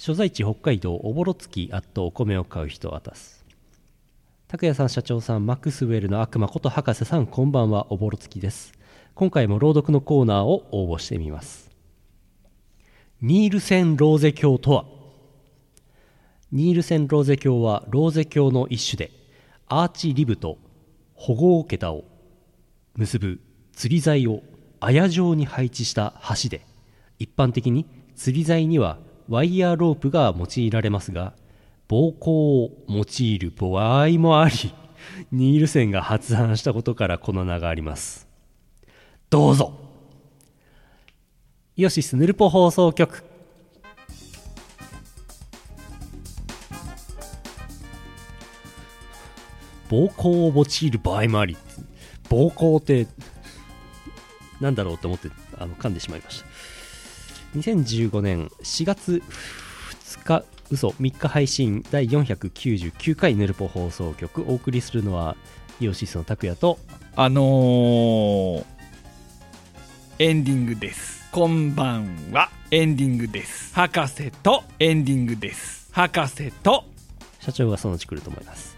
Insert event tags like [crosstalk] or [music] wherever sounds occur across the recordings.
所在地北海道おぼろ月あっとお米を買う人を渡す。拓也さん社長さんマックスウェルの悪魔こと博士さんこんばんはおぼろ月です。今回も朗読のコーナーを応募してみます。ニールセン・ローゼ教とは？ニールセン・ローゼ教はローゼ教の一種でアーチリブと保護桁を結ぶ釣り材を綾状に配置した橋で一般的に釣り材にはワイヤーロープが用いられますが暴行を用いる場合もあり [laughs] ニールセンが発案したことからこの名があります。どうぞ。イオシスヌルポ放送局。暴行を用いる場合もあり暴行ってなんだろうと思ってあの噛んでしまいました。2015年4月2日嘘3日配信第499回ヌルポ放送局お送りするのはイオシスの拓也とあのー、エンディングです。こんばんは。エンディングです。博士とエンディングです。博士と社長がそのうち来ると思います。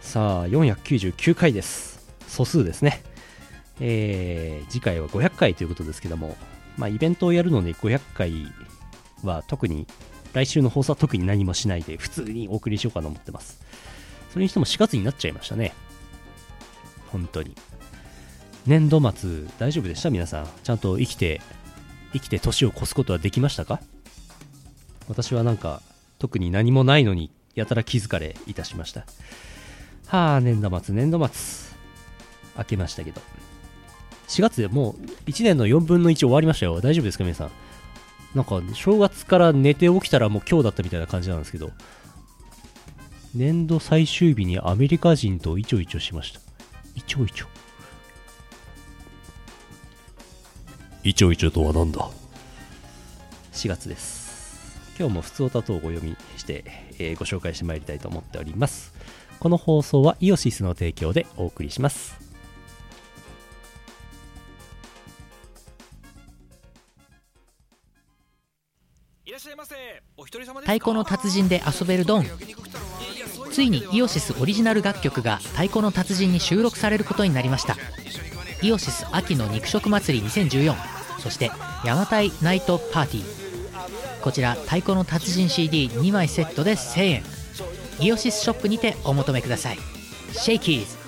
さあ499回です。素数ですね。えー、次回は500回ということですけどもまあイベントをやるので500回は特に来週の放送は特に何もしないで普通にお送りしようかと思ってます。それにしても4月になっちゃいましたね。本当に。年度末大丈夫でした？皆さん。ちゃんと生きて生きて年を越すことはできましたか？私はなんか特に何もないのにやたら気づかれいたしました。はあ年度末年度末。明けましたけど。4月でもう1年の4分の1終わりましたよ。大丈夫ですか皆さん？なんか正月から寝て起きたらもう今日だったみたいな感じなんですけど。年度最終日にアメリカ人とイチョイチョしました。イチョイチョ。イチョイチョとは何だ？4月です。今日も普通歌等をお読みして、えーご紹介してまいりたいと思っております。この放送はイオシスの提供でお送りします太鼓の達人で遊べるドン。ついにイオシスオリジナル楽曲が太鼓の達人に収録されることになりました。イオシス秋の肉食祭り2014そしてヤマタイナイトパーティー。こちら太鼓の達人 CD2 枚セットで1000円。イオシスショップにてお求めください。シェイキーズ。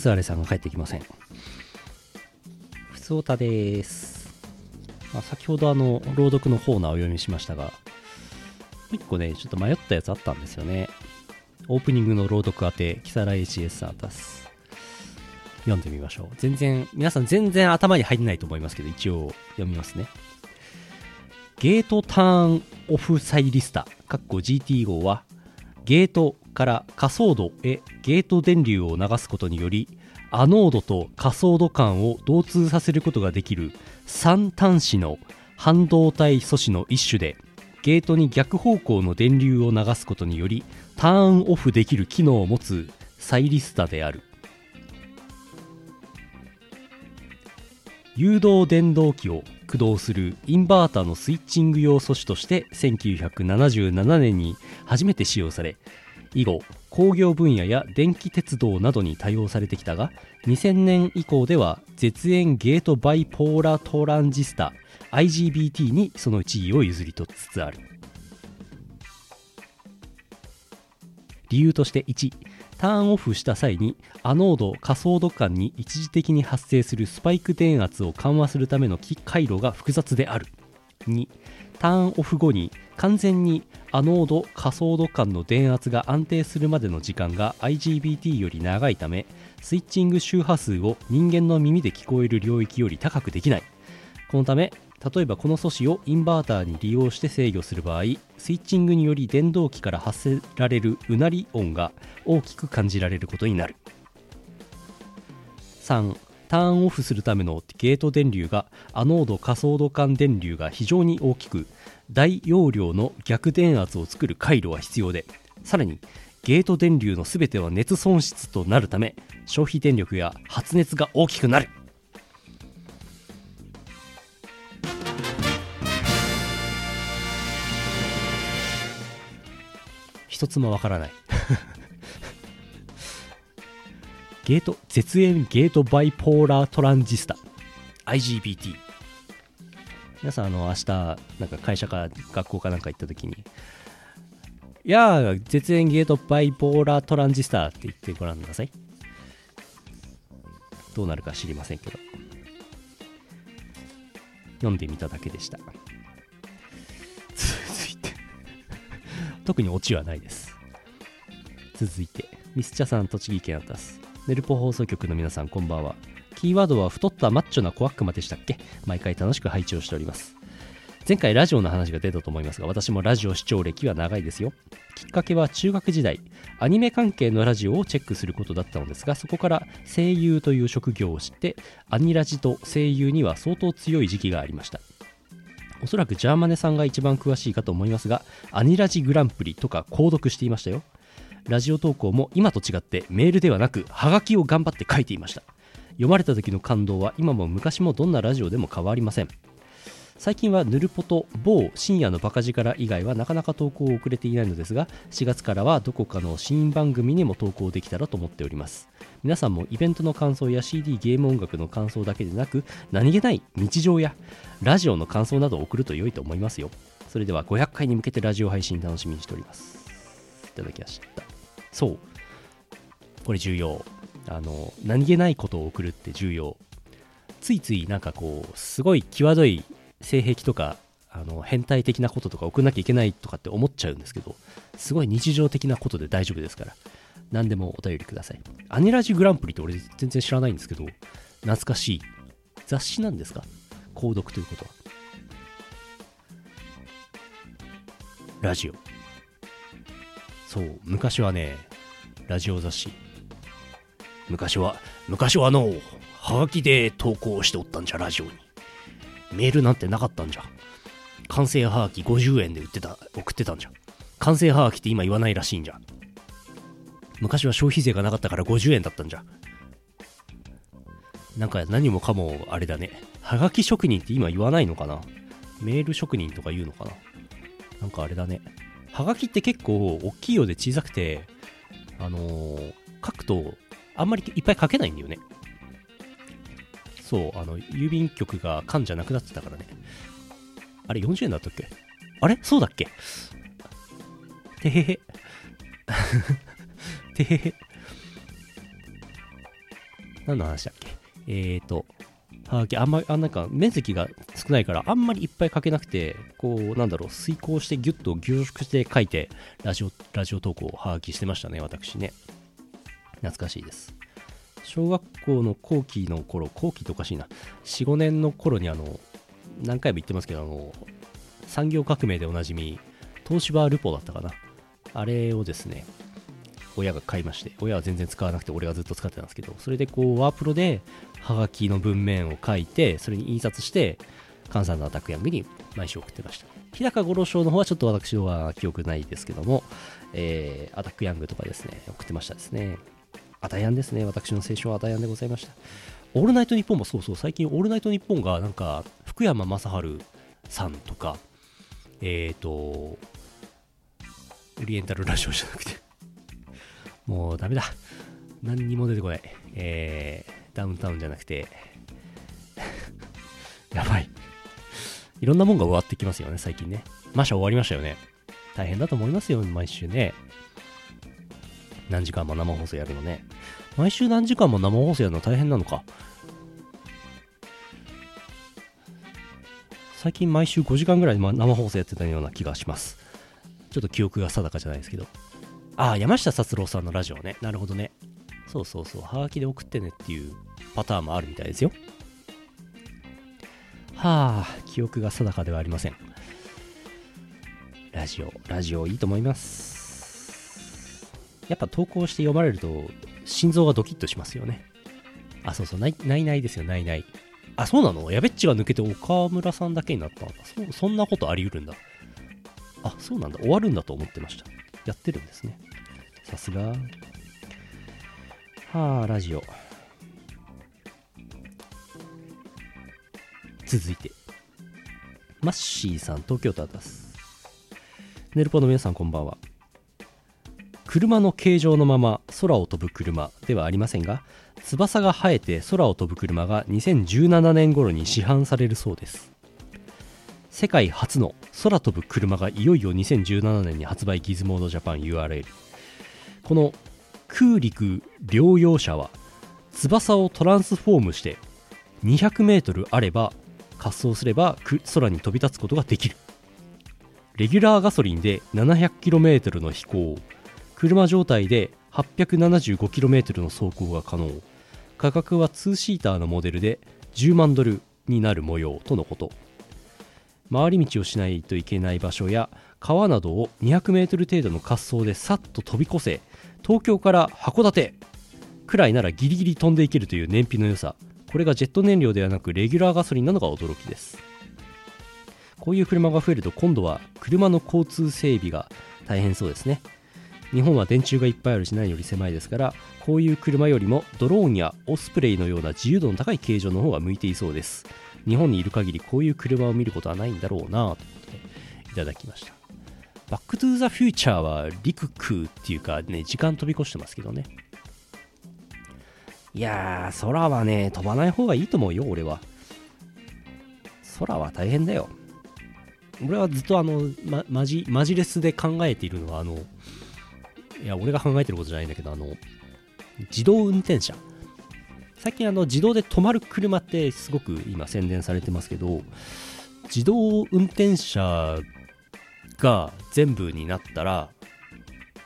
鉄アレさんが帰ってきません。ふつおたです、まあ、先ほどあの朗読のコーナーを読みしましたがもう一個ねちょっと迷ったやつあったんですよね。オープニングの朗読宛てキサラ HS アタス。読んでみましょう。全然皆さん全然頭に入んないと思いますけど一応読みますね。ゲートターンオフサイリスタ GT 号はゲートからカソードへゲート電流を流すことによりアノードとカソード間を導通させることができる3端子の半導体素子の一種でゲートに逆方向の電流を流すことによりターンオフできる機能を持つサイリスタである。誘導電動機を駆動するインバータのスイッチング用素子として1977年に初めて使用され以後工業分野や電気鉄道などに多用されてきたが2000年以降では絶縁ゲートバイポーラトランジスタ IGBT にその地位を譲り取りつつある。理由として1ターンオフした際にアノードカソード間に一時的に発生するスパイク電圧を緩和するための回路が複雑である。2ターンオフ後に完全にアノードカソード間の電圧が安定するまでの時間が IGBT より長いためスイッチング周波数を人間の耳で聞こえる領域より高くできない。このため例えばこの素子をインバーターに利用して制御する場合スイッチングにより電動機から発せられるうなり音が大きく感じられることになる。3ターンオフするためのゲート電流がアノード加速度間電流が非常に大きく大容量の逆電圧を作る回路は必要でさらにゲート電流の全ては熱損失となるため消費電力や発熱が大きくなる。一つもわからない。[laughs] ゲート絶縁ゲートバイポーラートランジスタ。IGBT 皆さんあの明日なんか会社か学校かなんか行った時にいやー絶縁ゲートバイポーラートランジスタって言ってごらんください。どうなるか知りませんけど。読んでみただけでした特にオチはないです。続いてミスチャさん栃木県アタス。ネルポ放送局の皆さんこんばんは。キーワードは太ったマッチョな小悪魔でしたっけ？毎回楽しく配置をしております。前回ラジオの話が出たと思いますが私もラジオ視聴歴は長いですよ。きっかけは中学時代アニメ関係のラジオをチェックすることだったのですがそこから声優という職業を知ってアニラジと声優には相当強い時期がありました。おそらくジャーマネさんが一番詳しいかと思いますがアニラジグランプリとか購読していましたよ。ラジオ投稿も今と違ってメールではなくハガキを頑張って書いていました。読まれた時の感動は今も昔もどんなラジオでも変わりません。最近はヌルポと某深夜のバカ力以外はなかなか投稿を遅れていないのですが4月からはどこかの新番組にも投稿できたらと思っております。皆さんもイベントの感想や CD ゲーム音楽の感想だけでなく何気ない日常やラジオの感想などを送ると良いと思いますよ。それでは500回に向けてラジオ配信楽しみにしております。いただきました。そう。これ重要。あの何気ないことを送るって重要。ついついなんかこうすごい際どい性癖とかあの変態的なこととか送んなきゃいけないとかって思っちゃうんですけどすごい日常的なことで大丈夫ですから何でもお便りください。アニラジグランプリって俺全然知らないんですけど懐かしい雑誌なんですか？購読ということは。ラジオ。そう昔はねラジオ雑誌。昔は昔はあのはがきで投稿しておったんじゃラジオに。メールなんてなかったんじゃ。完成はがき50円で売ってた送ってたんじゃ。完成はがきって今言わないらしいんじゃ。昔は消費税がなかったから50円だったんじゃ。なんか何もかもあれだね。はがき職人って今言わないのかな。メール職人とか言うのかな。なんかあれだね。はがきって結構大きいようで小さくてあのー書くとあんまりいっぱい書けないんだよね。そうあの郵便局が缶じゃなくなってたからね。あれ40円だったっけ？あれ？そうだっけ？てへへ。[laughs] てへへ。何の話だっけ？えーとはがきあんまりあなんか面積が少ないからあんまりいっぱい書けなくてこうなんだろう遂行してギュッと凝縮して書いてラジオラジオ投稿をはがきしてましたね私ね。懐かしいです。小学校の後期の頃後期っておかしいな。45年の頃にあの何回も言ってますけどあの産業革命でおなじみ東芝ルポだったかな。あれをですね親が買いまして親は全然使わなくて俺がずっと使ってたんですけどそれでこうワープロでハガキの文面を書いてそれに印刷して関西のアタックヤングに毎週送ってました。日高五郎賞の方はちょっと私は記憶ないですけども、えー、アタックヤングとかですね送ってましたですね。アタヤンですね。私の青春はアタヤンでございました。オールナイトニッポンもそうそう。最近オールナイトニッポンがなんか福山雅治さんとかえっ、ー、とオリエンタルラジオじゃなくて。もうダメだ。何にも出てこない。えー、ダウンタウンじゃなくて。[laughs] やばい。いろんなもんが終わってきますよね最近ね。マシャ終わりましたよね。大変だと思いますよ毎週ね。何時間も生放送やるのね。毎週何時間も生放送やるの大変なのか。最近毎週5時間ぐらい生放送やってたような気がします。ちょっと記憶が定かじゃないですけど。ああ山下達郎さんのラジオね。なるほどね。そうそうそう。はがきで送ってねっていうパターンもあるみたいですよ。はあ記憶が定かではありません。ラジオラジオいいと思います。やっぱ投稿して読まれると心臓がドキッとしますよねあ、そうそう、ないないないですよ、ないない。あ、そうなの？やべっちが抜けて岡村さんだけになったの？か。そそんなことあり得るんだ。あ、そうなんだ。終わるんだと思ってました。やってるんですね。さすが。はあ、ラジオ。続いて。マッシーさん、東京都あたす。ネルポの皆さん、こんばんは。車の形状のまま空を飛ぶ車ではありませんが翼が生えて空を飛ぶ車が2017年頃に市販されるそうです。世界初の空飛ぶ車がいよいよ2017年に発売ギズモードジャパン URL この空陸両用車は翼をトランスフォームして 200m あれば滑走すれば空に飛び立つことができる。レギュラーガソリンで 700km の飛行。車状態で 875km の走行が可能。価格は2シーターのモデルで10万ドルになる模様とのこと。回り道をしないといけない場所や川などを 200m 程度の滑走でさっと飛び越せ東京から函館くらいならギリギリ飛んでいけるという燃費の良さ。これがジェット燃料ではなくレギュラーガソリンなのが驚きです。こういう車が増えると今度は車の交通整備が大変そうですね。日本は電柱がいっぱいあるし何より狭いですからこういう車よりもドローンやオスプレイのような自由度の高い形状の方が向いていそうです。日本にいる限りこういう車を見ることはないんだろうなということでいただきました。バックトゥーザフューチャーは陸空っていうかね時間飛び越してますけどね。いやー空はね飛ばない方がいいと思うよ俺は。空は大変だよ。俺はずっとあの、ま、マジマジレスで考えているのはあのいや、俺が考えてることじゃないんだけど、あの、自動運転車。最近あの、自動で止まる車ってすごく今宣伝されてますけど、自動運転車が全部になったら、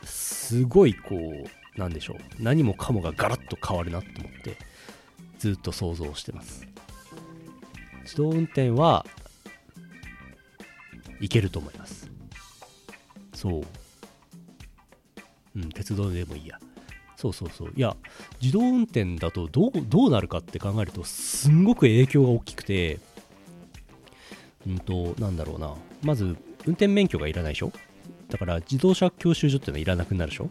すごいこう、なんでしょう。何もかもがガラッと変わるなと思って、ずっと想像してます。自動運転は、いけると思います。そう。うん、鉄道でもいいや。そうそうそう。いや、自動運転だとどうどうなるかって考えると、すんごく影響が大きくて、うんと、なんだろうな。まず、運転免許がいらないでしょ？だから、自動車教習所っていうのはいらなくなるでしょ？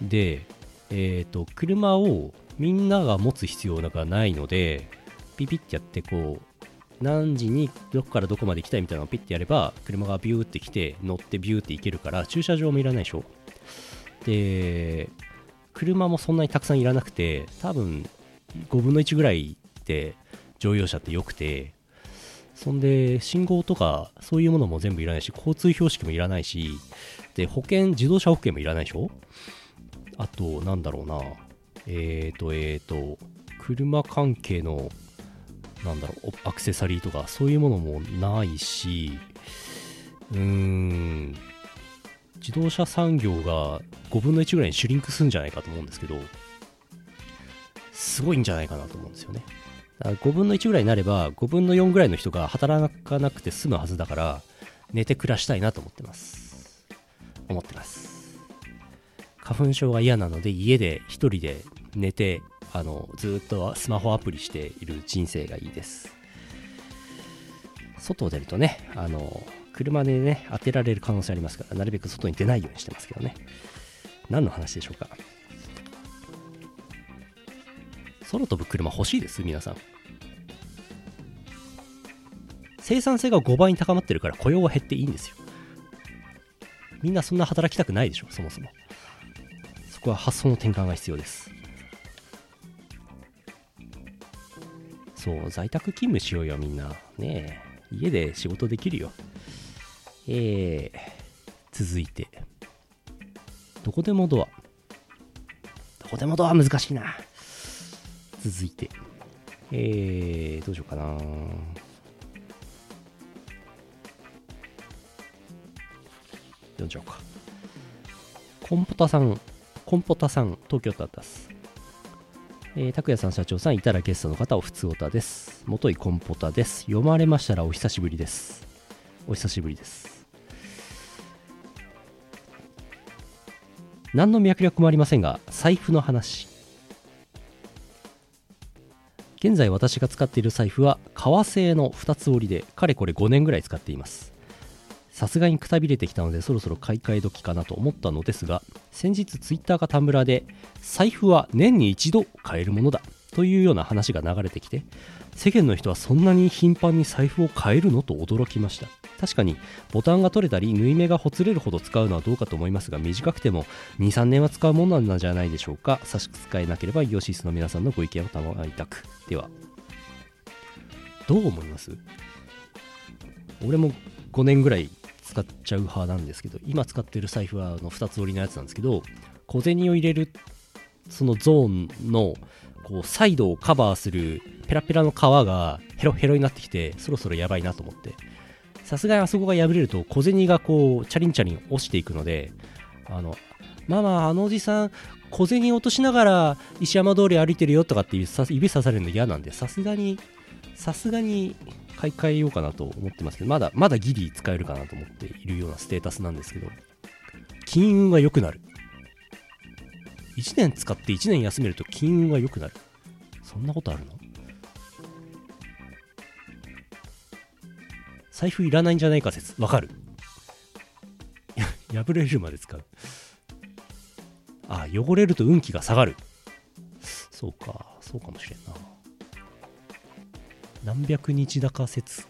で、えっ、ー、と、車をみんなが持つ必要がないので、ピピってやって、こう、何時にどこからどこまで行きたいみたいなのをピッてやれば、車がビューって来て、乗ってビューって行けるから、駐車場もいらないでしょ？で、車もそんなにたくさんいらなくて、多分5分の1ぐらいで乗用車って良くて、そんで信号とかそういうものも全部いらないし、交通標識もいらないし、で、保険、自動車保険もいらないでしょ？あと、なんだろうな、えーと、えーと、車関係の、なんだろう、アクセサリーとかそういうものもないし、うーん、自動車産業が5分の1ぐらいにシュリンクするんじゃないかと思うんですけど、すごいんじゃないかなと思うんですよね。だから5分の1ぐらいになれば、5分の4ぐらいの人が働かなくて済むはずだから、寝て暮らしたいなと思ってます。思ってます。花粉症が嫌なので、家で1人で寝て、あの、ずっとスマホアプリしている人生がいいです。外を出るとね、あの、車でね、当てられる可能性ありますから、なるべく外に出ないようにしてますけどね。何の話でしょうか。空飛ぶ車欲しいです皆さん。生産性が5倍に高まってるから雇用は減っていいんですよ。みんなそんな働きたくないでしょ、そもそも。そこは発想の転換が必要です。そう、在宅勤務しようよ、みんな。ねえ。家で仕事できるよ。えー、続いて、どこでもドア。どこでもドア難しいな。続いて、えー、どうしようかな。読んじゃおうか。コンポタさん、コンポタさん、東京都あったす。えー、拓也さん、社長さん、いたらゲストの方、おふつおたです。元井コンポタです。読まれましたらお久しぶりです。お久しぶりです。何の脈略もありませんが財布の話。現在私が使っている財布は革製の2つ折りでかれこれ5年ぐらい使っています。さすがにくたびれてきたのでそろそろ買い替え時かなと思ったのですが先日ツイッターかタンブラーで財布は年に一度買えるものだというような話が流れてきて世間の人はそんなに頻繁に財布を変えるのと驚きました。確かにボタンが取れたり縫い目がほつれるほど使うのはどうかと思いますが短くても23年は使うものなんじゃないでしょうか。差し支えなければイオシスの皆さんのご意見を賜りたく。ではどう思います？俺も5年ぐらい使っちゃう派なんですけど今使ってる財布はあの2つ折りのやつなんですけど小銭を入れるそのゾーンのこうサイドをカバーするペラペラの皮がヘロヘロになってきてそろそろやばいなと思って。さすがにあそこが破れると小銭がこうチャリンチャリン落ちていくのであのママあのおじさん小銭落としながら石山通り歩いてるよとかって指さされるの嫌なんでさすがにさすがに買い替えようかなと思ってますけどまだまだギリ使えるかなと思っているようなステータスなんですけど金運が良くなる。1年使って1年休めると金運が良くなる。そんなことあるの？財布いらないんじゃないか説。わかる？[laughs] 破れるまで使う。あ汚れると運気が下がる。そうかそうかもしれんな。何百日高説。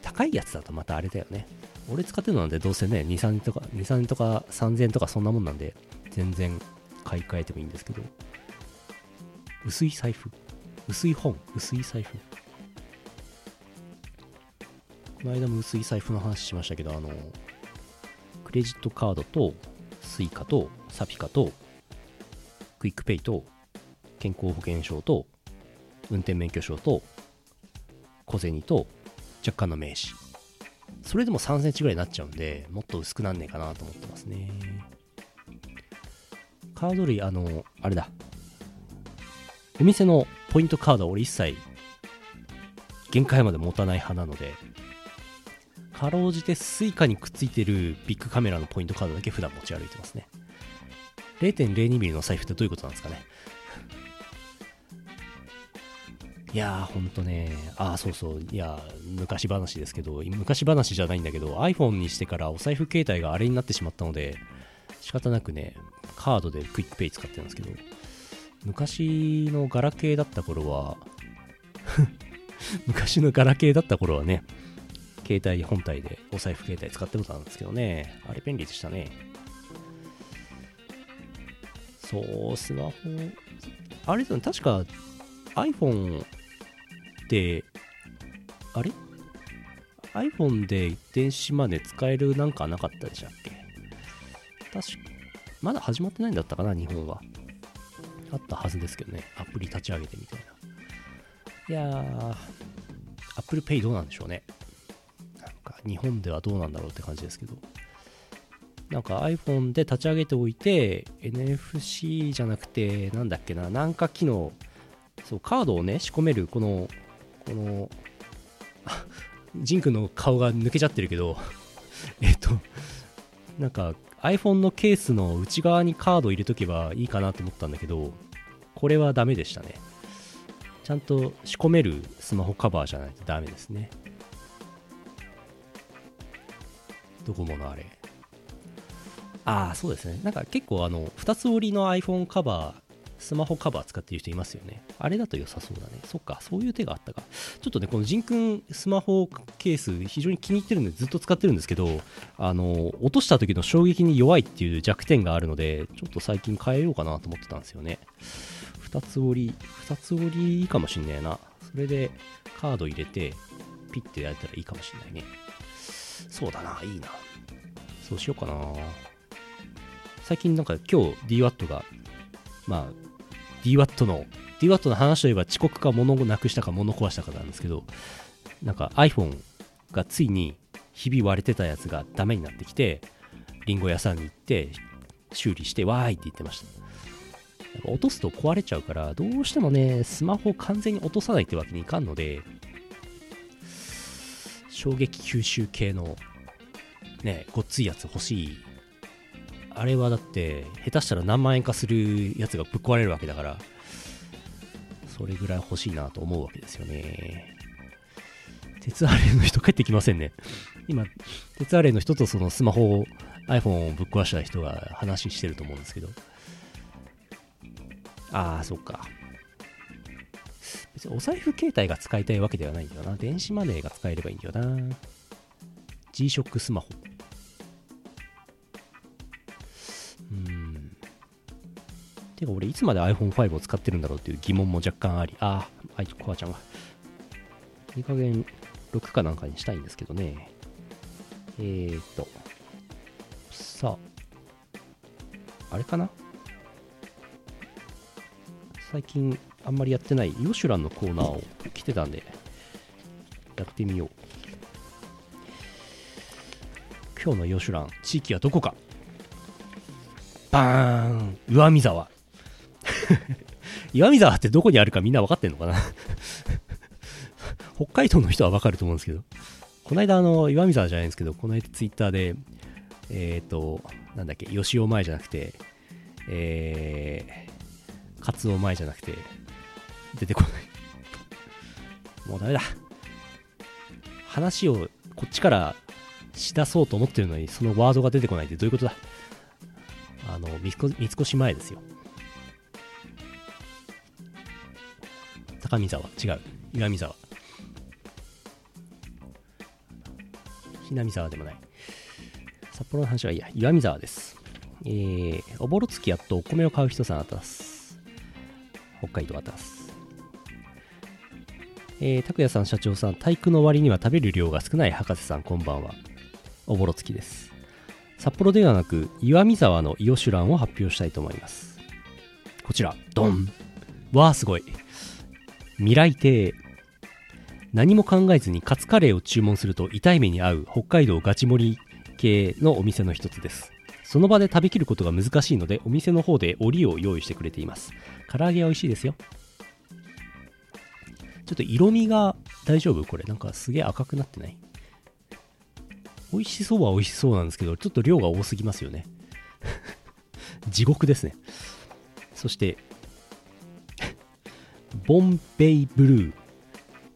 高いやつだとまたあれだよね。俺使ってるのなんでどうせね23年とか23とか3000円とかそんなもんなんで全然買い替えてもいいんですけど。薄い財布。薄い本薄い財布。この間も薄い財布の話しましたけどあのクレジットカードと Suica と SAPICA と QUICPay と健康保険証と運転免許証と小銭と若干の名刺。それでも3センチぐらいになっちゃうんでもっと薄くなんねえかなと思ってますね。カード類あのあれだ。お店のポイントカードは俺一切限界まで持たない派なのでかろうじて Suica にくっついてるビックカメラのポイントカードだけ普段持ち歩いてますね。0.02mm の財布ってどういうことなんですかね。[laughs] いやー、ほんとね、あー、そうそう、いやー、昔話ですけど、昔話じゃないんだけど、iPhone にしてからおサイフケータイがあれになってしまったので、仕方なくね、カードで QUICPay 使ってるんですけど、昔のガラケーだった頃は、[laughs] 昔のガラケーだった頃はね、携帯本体でお財布携帯使ってことなんですけどね、あれ便利でしたね。そう、スマホ、あれですね、確か iPhone って、あれ ?iPhone で電子マネー使えるなんかなかったでしたっけ？確か、まだ始まってないんだったかな、日本は。あったはずですけどね、アプリ立ち上げてみたいな。いやー、Apple Pay どうなんでしょうね。なんか日本ではどうなんだろうって感じですけど。なんか iPhone で立ち上げておいて、NFC じゃなくて、なんだっけな、なんか機能、そう、カードをね、仕込める、この、この、ジンクの顔が抜けちゃってるけど、えっと、なんか iPhone のケースの内側にカード入れとけばいいかなと思ったんだけど、これはダメでしたね。ちゃんと仕込めるスマホカバーじゃないとダメですね。ドコモのあれ。ああ、そうですね。なんか結構あの、2つ折りの iPhone カバー、スマホカバー使ってる人いますよね。あれだと良さそうだね。そっか、そういう手があったか。ちょっとね、このジンくんスマホケース、非常に気に入ってるんでずっと使ってるんですけど、あの、落とした時の衝撃に弱いっていう弱点があるので、ちょっと最近変えようかなと思ってたんですよね。2つ折り、2つ折りいいかもしんないな。それでカード入れて、ピッてやれたらいいかもしんないね。そうだな、いいな。そうしようかな。最近なんか今日 DWAT が、まあ、DWAT の、DWAT の話といえば遅刻か物をなくしたか物を壊したかなんですけど、なんか iPhone がついにひび割れてたやつがダメになってきて、リンゴ屋さんに行って修理してわーいって言ってました。落とすと壊れちゃうから、どうしてもね、スマホを完全に落とさないってわけにいかんので、衝撃吸収系のね、ごっついやつ欲しいあれはだって下手したら何万円かするやつがぶっ壊れるわけだからそれぐらい欲しいなと思うわけですよね。鉄アレイの人帰ってきませんね。今鉄アレイの人とそのスマホを iPhone をぶっ壊した人が話してると思うんですけど。ああそっか。別にお財布携帯が使いたいわけではないんだよな。電子マネーが使えればいいんだよな。G-SHOCK スマホ。てか俺いつまで iPhone5 を使ってるんだろうっていう疑問も若干ありあああいコアちゃんがいい加減6かなんかにしたいんですけどね。えーとさああれかな？最近あんまりやってないヨシュランのコーナーを来てたんでやってみよう。今日のヨシュラン地域はどこか？バーン岩見沢。[laughs] 岩見沢ってどこにあるかみんな分かってんのかな？[laughs] 北海道の人は分かると思うんですけど。この間あの岩見沢じゃないんですけどこの間ツイッターでえっ、ー、となんだっけ吉尾前じゃなくてえー、カツオ前じゃなくて出てこない。[laughs] もうダメだ。話をこっちからしだそうと思ってるのにそのワードが出てこないってどういうことだ？あの三越前ですよ。高見沢。違う。岩見沢。南沢でもない。札幌の話はいいや。岩見沢です。えー、おぼろ月やっとお米を買う人さんあたす。北海道あたす。えー、拓也さん社長さん体育の割には食べる量が少ない博士さん。こんばんは。おぼろ月です。札幌ではなく岩見沢のイオシュランを発表したいと思います。こちら。ドン。わあすごい。未来亭何も考えずにカツカレーを注文すると痛い目に遭う北海道ガチ盛り系のお店の一つです。その場で食べきることが難しいのでお店の方で折を用意してくれています。唐揚げは美味しいですよ。ちょっと色味が大丈夫？これ。なんかすげえ赤くなってない？美味しそうは美味しそうなんですけどちょっと量が多すぎますよね。[laughs] 地獄ですね。そしてボンベイブルー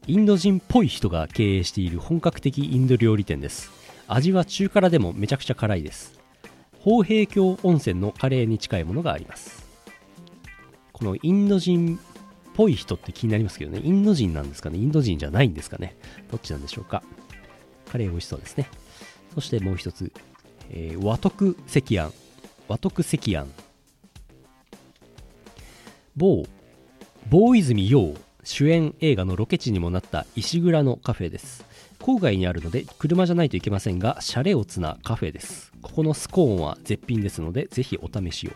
インド人っぽい人が経営している本格的インド料理店です。味は中辛でもめちゃくちゃ辛いです。豊平峡温泉のカレーに近いものがあります。このインド人っぽい人って気になりますけどね。インド人なんですかね。インド人じゃないんですかね。どっちなんでしょうか。カレー美味しそうですね。そしてもう一つ、えー、和徳赤庵。和徳赤庵。某某泉洋主演映画のロケ地にもなった石蔵のカフェです。郊外にあるので車じゃないといけませんがシャレオツなカフェです。ここのスコーンは絶品ですのでぜひお試しを。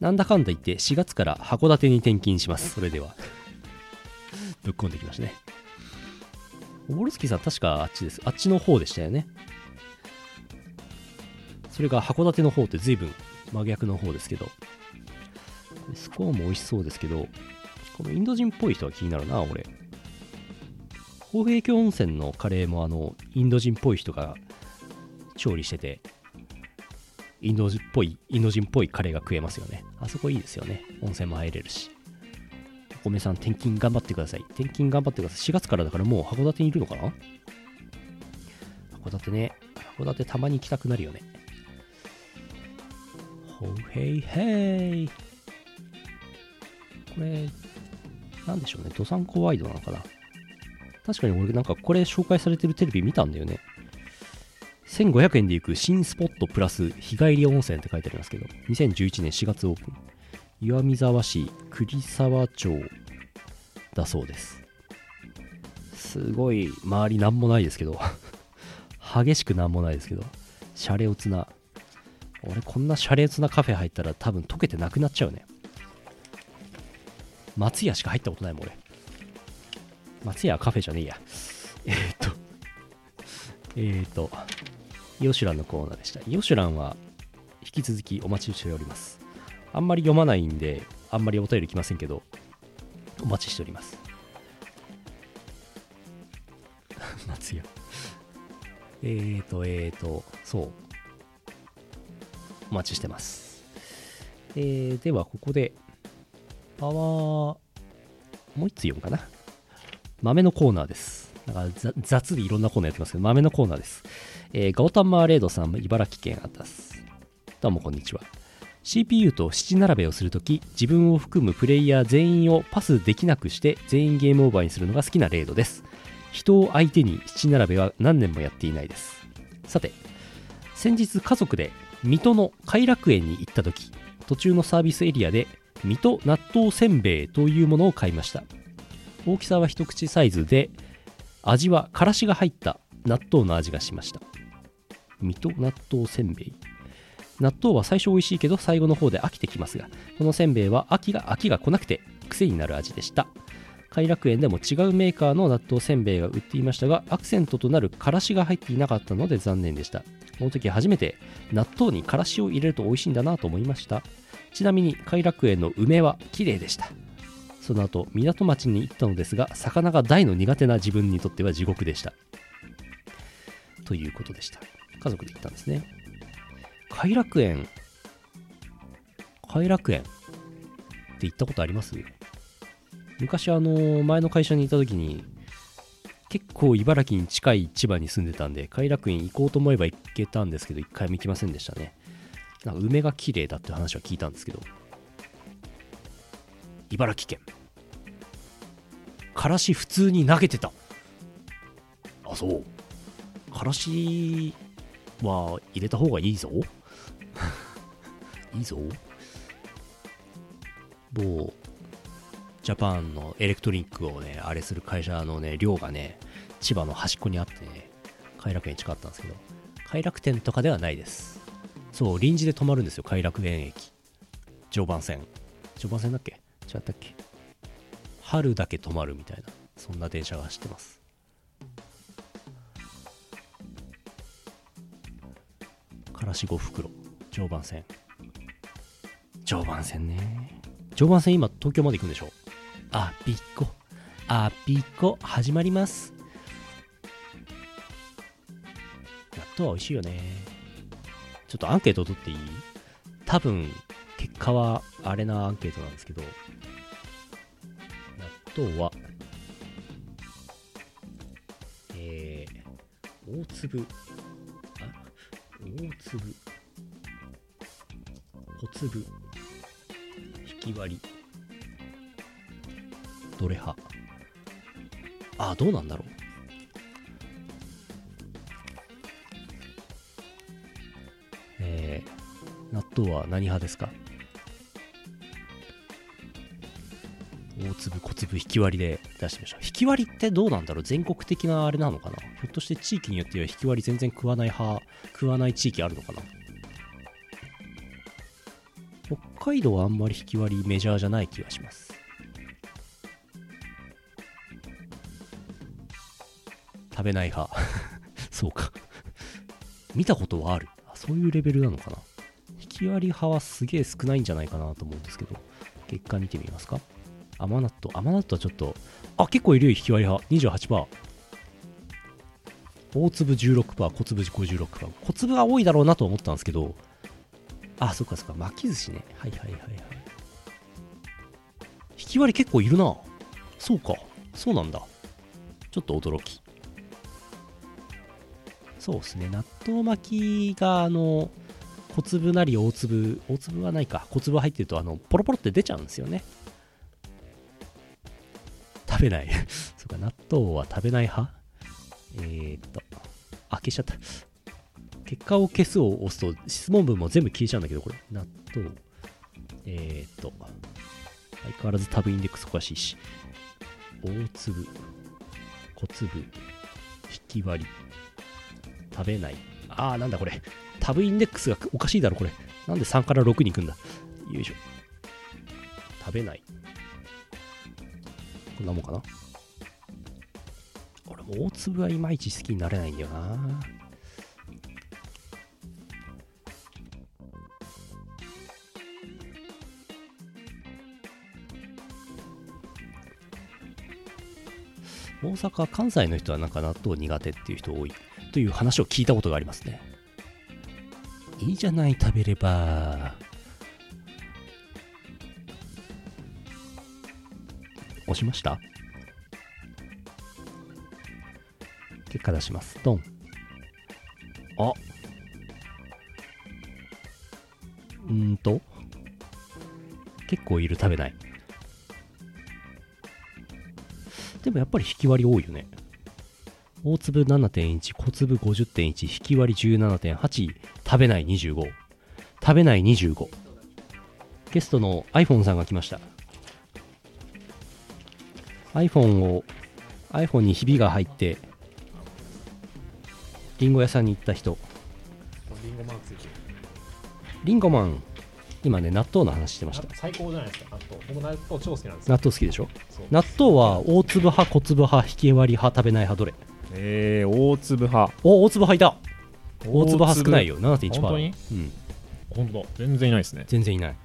なんだかんだ言って4月から函館に転勤します。それでは。ぶっ込んできましたね。オボルスキーさん確かあっちです。あっちの方でしたよね。それが函館の方って随分真逆の方ですけど。スコーンも美味しそうですけど。このインド人っぽい人は気になるな俺。豊平峡温泉のカレーもあのインド人っぽい人が調理しててインド人っぽいインド人っぽいカレーが食えますよね。あそこいいですよね。温泉も入れるし。お米さん転勤頑張ってください。転勤頑張ってください。4月からだからもう函館にいるのかな？函館ね。函館たまに行きたくなるよね。ほへいへい。これなんでしょうねドサンコワイドなのかな確かに俺なんかこれ紹介されてるテレビ見たんだよね。1500円で行く新スポットプラス日帰り温泉って書いてありますけど、2011年4月オープン。岩見沢市栗沢町だそうです。すごい周りなんもないですけど、激しくなんもないですけど、シャレオツな、俺こんなシャレオツなカフェ入ったら多分溶けてなくなっちゃうね。松屋しか入ったことないもん俺。松屋カフェじゃねえや。えー、っと、えー、っと、イオシュランのコーナーでした。イオシュランは引き続きお待ちしております。あんまり読まないんで、あんまりお便り来ませんけど、お待ちしております。[laughs] 松屋。えーと、えーと、そう。お待ちしてます。えーでは、ここで、パワー、もう一つ読むかな。豆のコーナーです。なんか雑でいろんなコーナーやってますけど、豆のコーナーです。えーガオタンマーレードさん、茨城県あたす。どうもこんにちは。CPU と七並べをするとき、自分を含むプレイヤー全員をパスできなくして全員ゲームオーバーにするのが好きなレードです。人を相手に七並べは何年もやっていないです。さて、先日家族で水戸の偕楽園に行った時途中のサービスエリアで水戸納豆せんべいというものを買いました。大きさは一口サイズで味はからしが入った納豆の味がしました。水戸納豆せんべい。納豆は最初美味しいけど最後の方で飽きてきますがこのせんべいは飽きが飽きが来なくて癖になる味でした。偕楽園でも違うメーカーの納豆せんべいが売っていましたがアクセントとなるからしが入っていなかったので残念でした。この時初めて納豆にからしを入れると美味しいんだなと思いました。ちなみに偕楽園の梅は綺麗でした。その後港町に行ったのですが魚が大の苦手な自分にとっては地獄でした。ということでした。家族で行ったんですね。偕楽園偕楽園って行ったことあります？昔あの前の会社にいた時に結構茨城に近い千葉に住んでたんで偕楽園行こうと思えば行けたんですけど一回も行きませんでしたね。なんか梅が綺麗だって話は聞いたんですけど茨城県。からし普通に投げてた。あそう。からしは入れた方がいいぞ。[laughs] いいぞ。某ジャパンのエレクトリックをねあれする会社のね寮がね千葉の端っこにあってね偕楽園近かったんですけど偕楽店とかではないです。そう臨時で止まるんですよ偕楽園駅。常磐線。常磐線だっけ？違ったっけ？春だけ止まるみたいな。そんな電車が走ってます。からし5袋常磐線。常磐線ね。常磐線今東京まで行くんでしょ？あピコ。あピコ。始まります。納豆は美味しいよね。ちょっとアンケート取っていい？多分結果はあれなアンケートなんですけど。納豆は？えー、大粒。あ？大粒。小粒。引き割り。どれ派？あどうなんだろう。納豆は何派ですか？大粒小粒引き割りで出してみました引き割りってどうなんだろう？全国的なあれなのかな？ひょっとして地域によっては引き割り全然食わない派食わない地域あるのかな？北海道はあんまり引き割りメジャーじゃない気がします。食べない派。[laughs] そうか。見たことはある。あそういうレベルなのかな？引き割り派はすげえ少ないんじゃないかなと思うんですけど。結果見てみますか。甘納豆甘納豆はちょっとあ結構いるよ引き割り派。28%大粒16%小粒56%小粒が多いだろうなと思ったんですけど。あそっかそっか。巻き寿司ね。はいはいはいはい。引き割り結構いるな。そうか。そうなんだ。ちょっと驚き。そうですね。納豆巻きがあの小粒なり大粒。大粒はないか。小粒入ってるとあのポロポロって出ちゃうんですよね。食べない。[laughs] そうか納豆は食べない派？えー、っとあ消しちゃった。結果を消すを押すと質問文も全部消えちゃうんだけどこれ。納豆。えー、っと相変わらずタブインデックスおかしいし。大粒。小粒。引き割り。食べない。あーなんだこれ。タブインデックスがおかしいだろこれ。なんで3から6に行くんだ。よいしょ。食べない。こんなもんかな？俺も大粒はいまいち好きになれないんだよな。大阪関西の人はなんか納豆苦手っていう人多いという話を聞いたことがありますね。いいじゃない食べれば。押しました？結果出します。ドン。あ。うんと。結構いる食べない。でもやっぱり引き割り多いよね。大粒7.1小粒50.1引き割り17.8食べない25食べない25ゲストの iPhone さんが来ました。iPhone を iPhone にひびが入ってリンゴ屋さんに行った人。リンゴマンリンゴマン今ね納豆の話してました。最高じゃないですか納豆。僕納豆超好きなんです納よ豆好きでしょ？納豆は大粒派小粒派引き割り派食べない派どれ？えー、大粒派。お大粒派いた大粒派少ないよ7.1%本当に？うん。本当だ。全然いないですね。全然いない。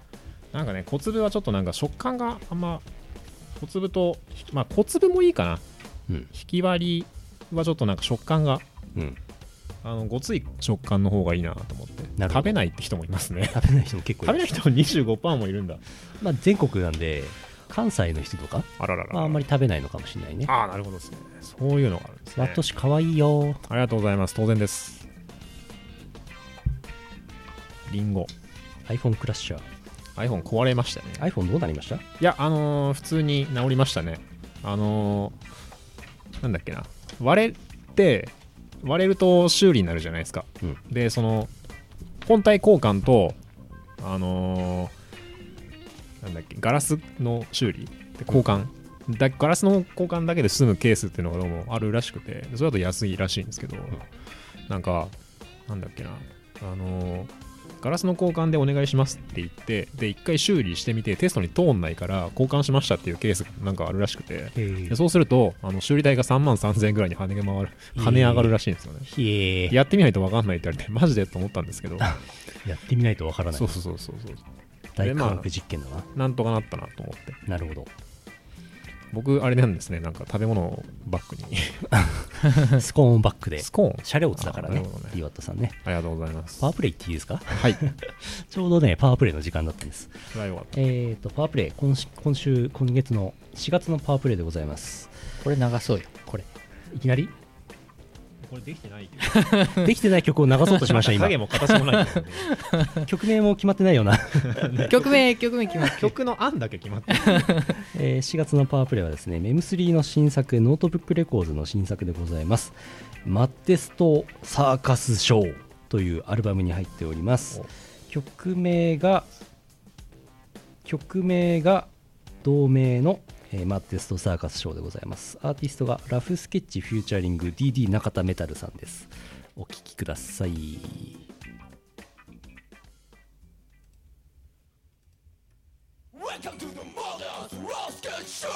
なんかね小粒はちょっとなんか食感があんま小粒とまあ小粒もいいかな。うん。引き割りはちょっとなんか食感がうん。あのごつい食感の方がいいなと思って。食べないって人もいますね。食べない人も結構いる食べない人も25%もいるんだ。まあ、全国なんで関西の人とかあらららはあんまり食べないのかもしれないね。ああなるほどですね。そういうのがあるんですね。ワットシかわいいよ。ありがとうございます。当然ですリンゴ。iPhone クラッシャー。iPhone 壊れましたね。iPhone どうなりました？いやあのー普通に治りましたね。あのーなんだっけな。割れて割れると修理になるじゃないですか、うん。でその本体交換とあのーなんだっけガラスの修理。で交換、だガラスの交換だけで済むケースっていうのがどうもあるらしくて。でそれだと安いらしいんですけど、なんかなんだっけな。あのーガラスの交換でお願いしますって言ってで一回修理してみてテストに通んないから交換しましたっていうケースがなんかあるらしくてでそうするとあの修理代が3万3000円ぐらいに跳ね回る跳ね上がるらしいんですよね。やってみないと分かんないって言われてマジでと思ったんですけど。やってみないとわからない。そうそうそうそうそう。大科学実験だな、なんとかなったなと思って。なるほど僕あれなんですね。なんか食べ物をバッグに。[laughs] スコーンバックで。スコーン。シャレオツだからね。ね d ワットさんね。ありがとうございます。パワープレイっていいですか？はい。[laughs] ちょうどねパワープレイの時間だったんです。それはよかった。えーとパワープレイ今週今週今月の4月のパワープレイでございます。これ流そうよこれ。いきなり？これできてないけど [laughs] できてない曲を流そうとしました今。影も形もないね。曲名も決まってないような。[laughs] 曲名曲名決まってる。曲の案だけ決まってる。えー4月のパワープレイはですね、 M3の新作、ノートブックレコーズの新作でございます。 Maddest Circus Show というアルバムに入っております。曲名が、曲名が同名の、えー、マッテストサーカスショーでございます。アーティストがラフスケッチフューチャリング DD 中田メタルさんです。お聴きください「Welcome to the Mother's Rosket Show!」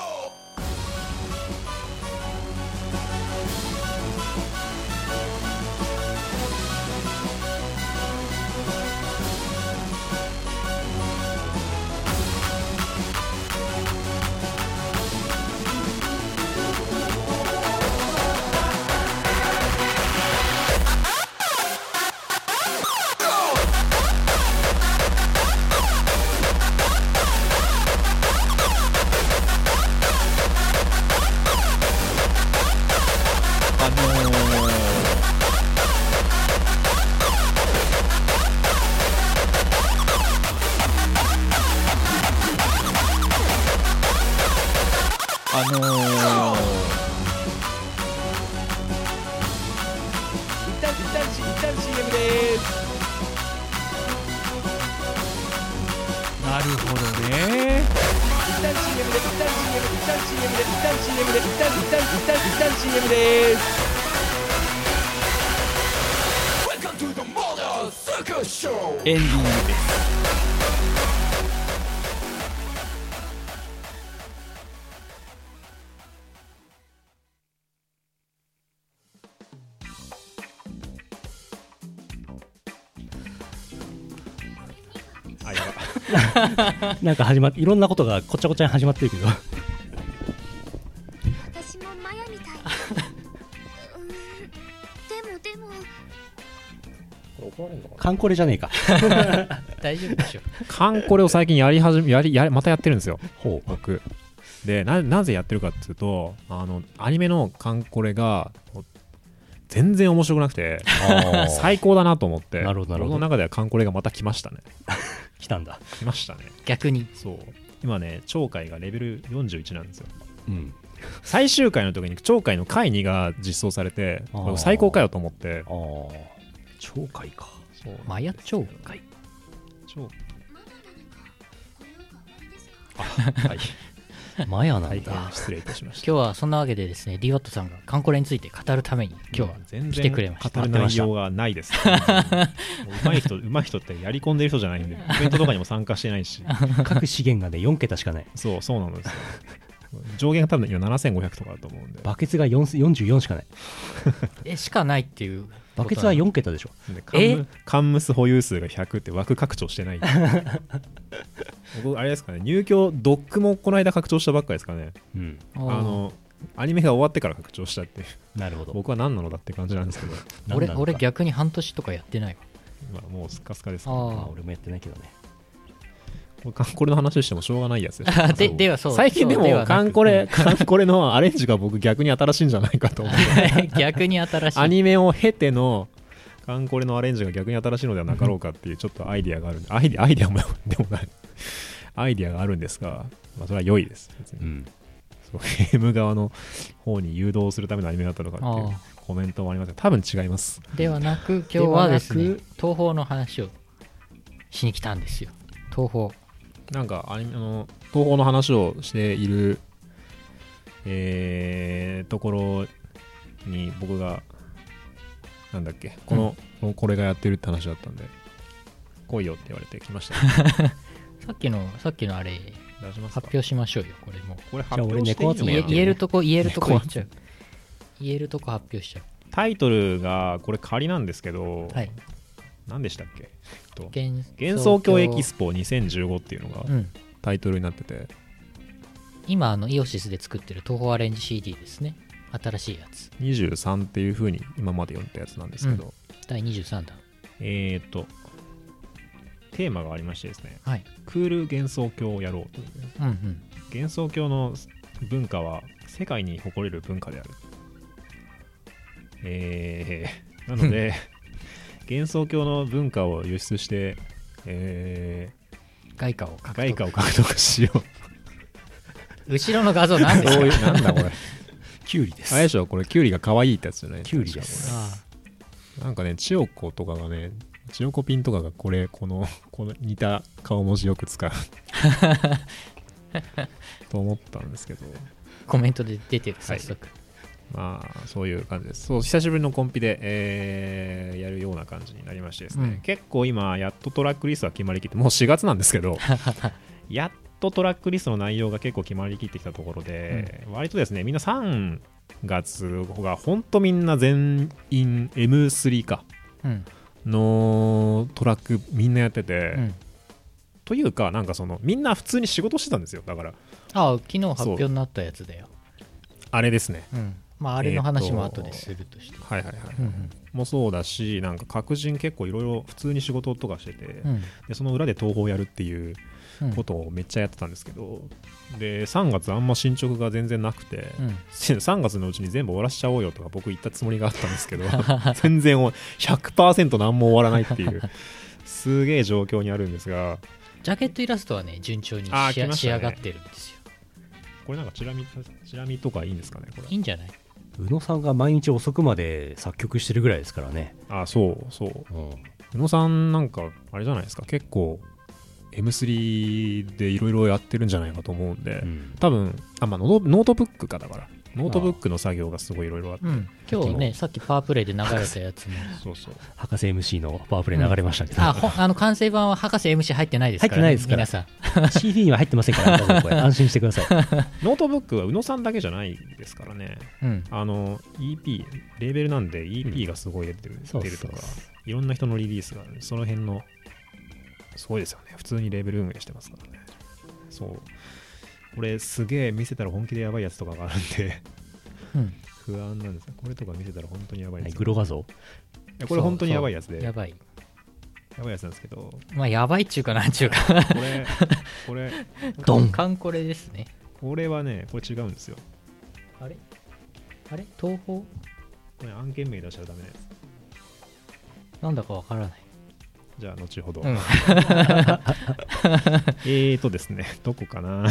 なんか始まって、いろんなことがこちゃこちゃに始まってるけど。私もマヤみたい。うんでもでも。怒られるのかカンコレじゃねえか。大丈夫でしょカンコレを最近やり始めやりやりまたやってるんですよ。ほう。僕。でななぜやってるかっていうとあのアニメのカンコレが全然面白くなくて最高だなと思って。僕の中ではカンコレがまた来ましたね来たんだ。来ましたね。逆に。そう。今ね鳥海がレベル41なんですよ。うん。最終回の時に鳥海の回2が実装されて最高かよと思って。ああ超快か。そう。マヤ超会鳥はい [laughs] マヤなん大だ変失礼いたしました。今日はそんなわけでですね d ワットさんがカンコレについて語るために今日は全来てくれました。語る内容がないです。もう上手い人、上手い人ってやり込んでる人じゃないんで、[laughs] イベントとかにも参加してないし、各資源がね4桁しかない。そう、そうなんですよ。上限が多分今7500とかだと思うんで、バケツが4 44しかない。[laughs] えしかないっていうバケツは4桁でしょ。でカンムカンムス保有数が100って枠拡張してない。[laughs] 僕、あれですかね、入居、ドックもこの間拡張したばっかですかね。うん。あの、アニメが終わってから拡張したって。なるほど。僕は何なのだって感じなんですけど、俺俺逆に半年とかやってないわ。今もうスッカスカです、あね。あ俺もやってないけどねカンコレの話してもしょうがないやつででではそう。最近でもカンコレ、カンコレのアレンジが僕逆に新しいんじゃないかと思う。[laughs] 逆に新しい。アニメを経てのカンコレのアレンジが逆に新しいのではなかろうかっていうちょっとアイディアがあるんで、アイディアアイディアもでもない。アイディアがあるんですが、まあ、それは良いです。別に。うん。そうゲーム側の方に誘導するためのアニメだったのかっていうあコメントもあります多分違います。ではなく今日はですね。東宝の話をしに来たんですよ。東宝なんかアニメあの東宝の話をしている、えー、ところに僕がなんだっけこの、このこれがやってるって話だったんで来いよって言われてきました、ね、[laughs] さっきのさっきのあれ出しますか？発表しましょうよこれも。これじゃあ俺猫集め言える言えるとこ言えるとこ言猫っちゃう。言えるとこ発表しちゃタイトルがこれ仮なんですけど、うはい。何でしたっけ、と。幻幻想郷エキスポ2015っていうのがうん。タイトルになってて、今あのイオシスで作ってる東宝アレンジ CD ですね。新しいやつ。23っていう風に今まで読んだやつなんですけど、第23弾。えーっとテーマがありましてですね。はい。クール幻想郷をやろうという。うんうん。幻想郷の文化は世界に誇れる文化である。えー、なので [laughs] 幻想郷の文化を輸出して、え外貨をー、獲外貨得を獲得しよう。後ろの画像なんですか？なんだこれ。キュウリです。あれでしょ？これキュウリが可愛いってやつじゃない？キュウリです。あなんかね千代子とかがね千代子ピンとかがこれこの [laughs] この似た顔文字よく使う。[laughs] と思ったんですけど。あコメントで出てる早速、まあそういう感じです。そう久しぶりのコンピで、えーやるような感じになりましてですね、うん。結構今やっとトラックリストが決まりきってもう4月なんですけど [laughs] やっとトラックリストの内容が結構決まりきってきたところで、割とですねみんな3月が本当みんな全員 M3 かうん。のトラックみんなやってて、うん。というかなんかそのみんな普通に仕事してたんですよ。だからああ昨日発表になったやつだよ。あれですね。うんまああれの話も後です。るとして、はいはいはい、うんうん。もそうだしなんか各人結構いろいろ普通に仕事とかしてて、うん。でその裏で東宝やるっていううん。ことをめっちゃやってたんですけど、で3月あんま進捗が全然なくて、うん。[laughs] 3月のうちに全部終わらしちゃおうよとか僕言ったつもりがあったんですけど [laughs] 全然100%何も終わらないっていう [laughs] すげえ状況にあるんですがジャケットイラストはね順調に仕上来ましたね。仕上がってるんですよ。これなんかチラ見チラ見とかいいんですかねこれ。いいんじゃない？宇野さんが毎日遅くまで作曲してるぐらいですからね、あそうそう。うん、宇野さんなんかあれじゃないですか？結構 M3 でいろいろやってるんじゃないかと思うんで、うん。多分あ、まあ、ノートノートブックかだからノートブックの作業がすごいいろいろあって、うん。今日ねさっきパワープレイで流れたやつも。そうそう。博士 MC のパワープレイ流れましたけど、あほんあの完成版は博士 MC 入ってないですから、ね、入ってないですから。皆さん。CD には入ってませんから、安心してください。[laughs] ノートブックは宇野さんだけじゃないですからね。うん。あの EP レーベルなんで EP がすごい出てる,、出るとかいろんな人のリリースがある。その辺のすごいですよね。普通にレーベル運営してますからね。そうこれすげえ見せたら本気でやばいやつとかがあるんでうん。不安なんですよ。これとか見せたら本当にやばいやつ、グロ画像。これ本当にやばいやつで。やばい。やばいやつなんですけど。まあやばいっちゅうかなんちゅうか。これこれドンカンコレですね。これはねこれ違うんですよ。あれ？あれ？東方？これ案件名出したらダメなやつ。なんだかわからない。じゃあ後ほど、うん。[laughs] えーとですね。どこかな？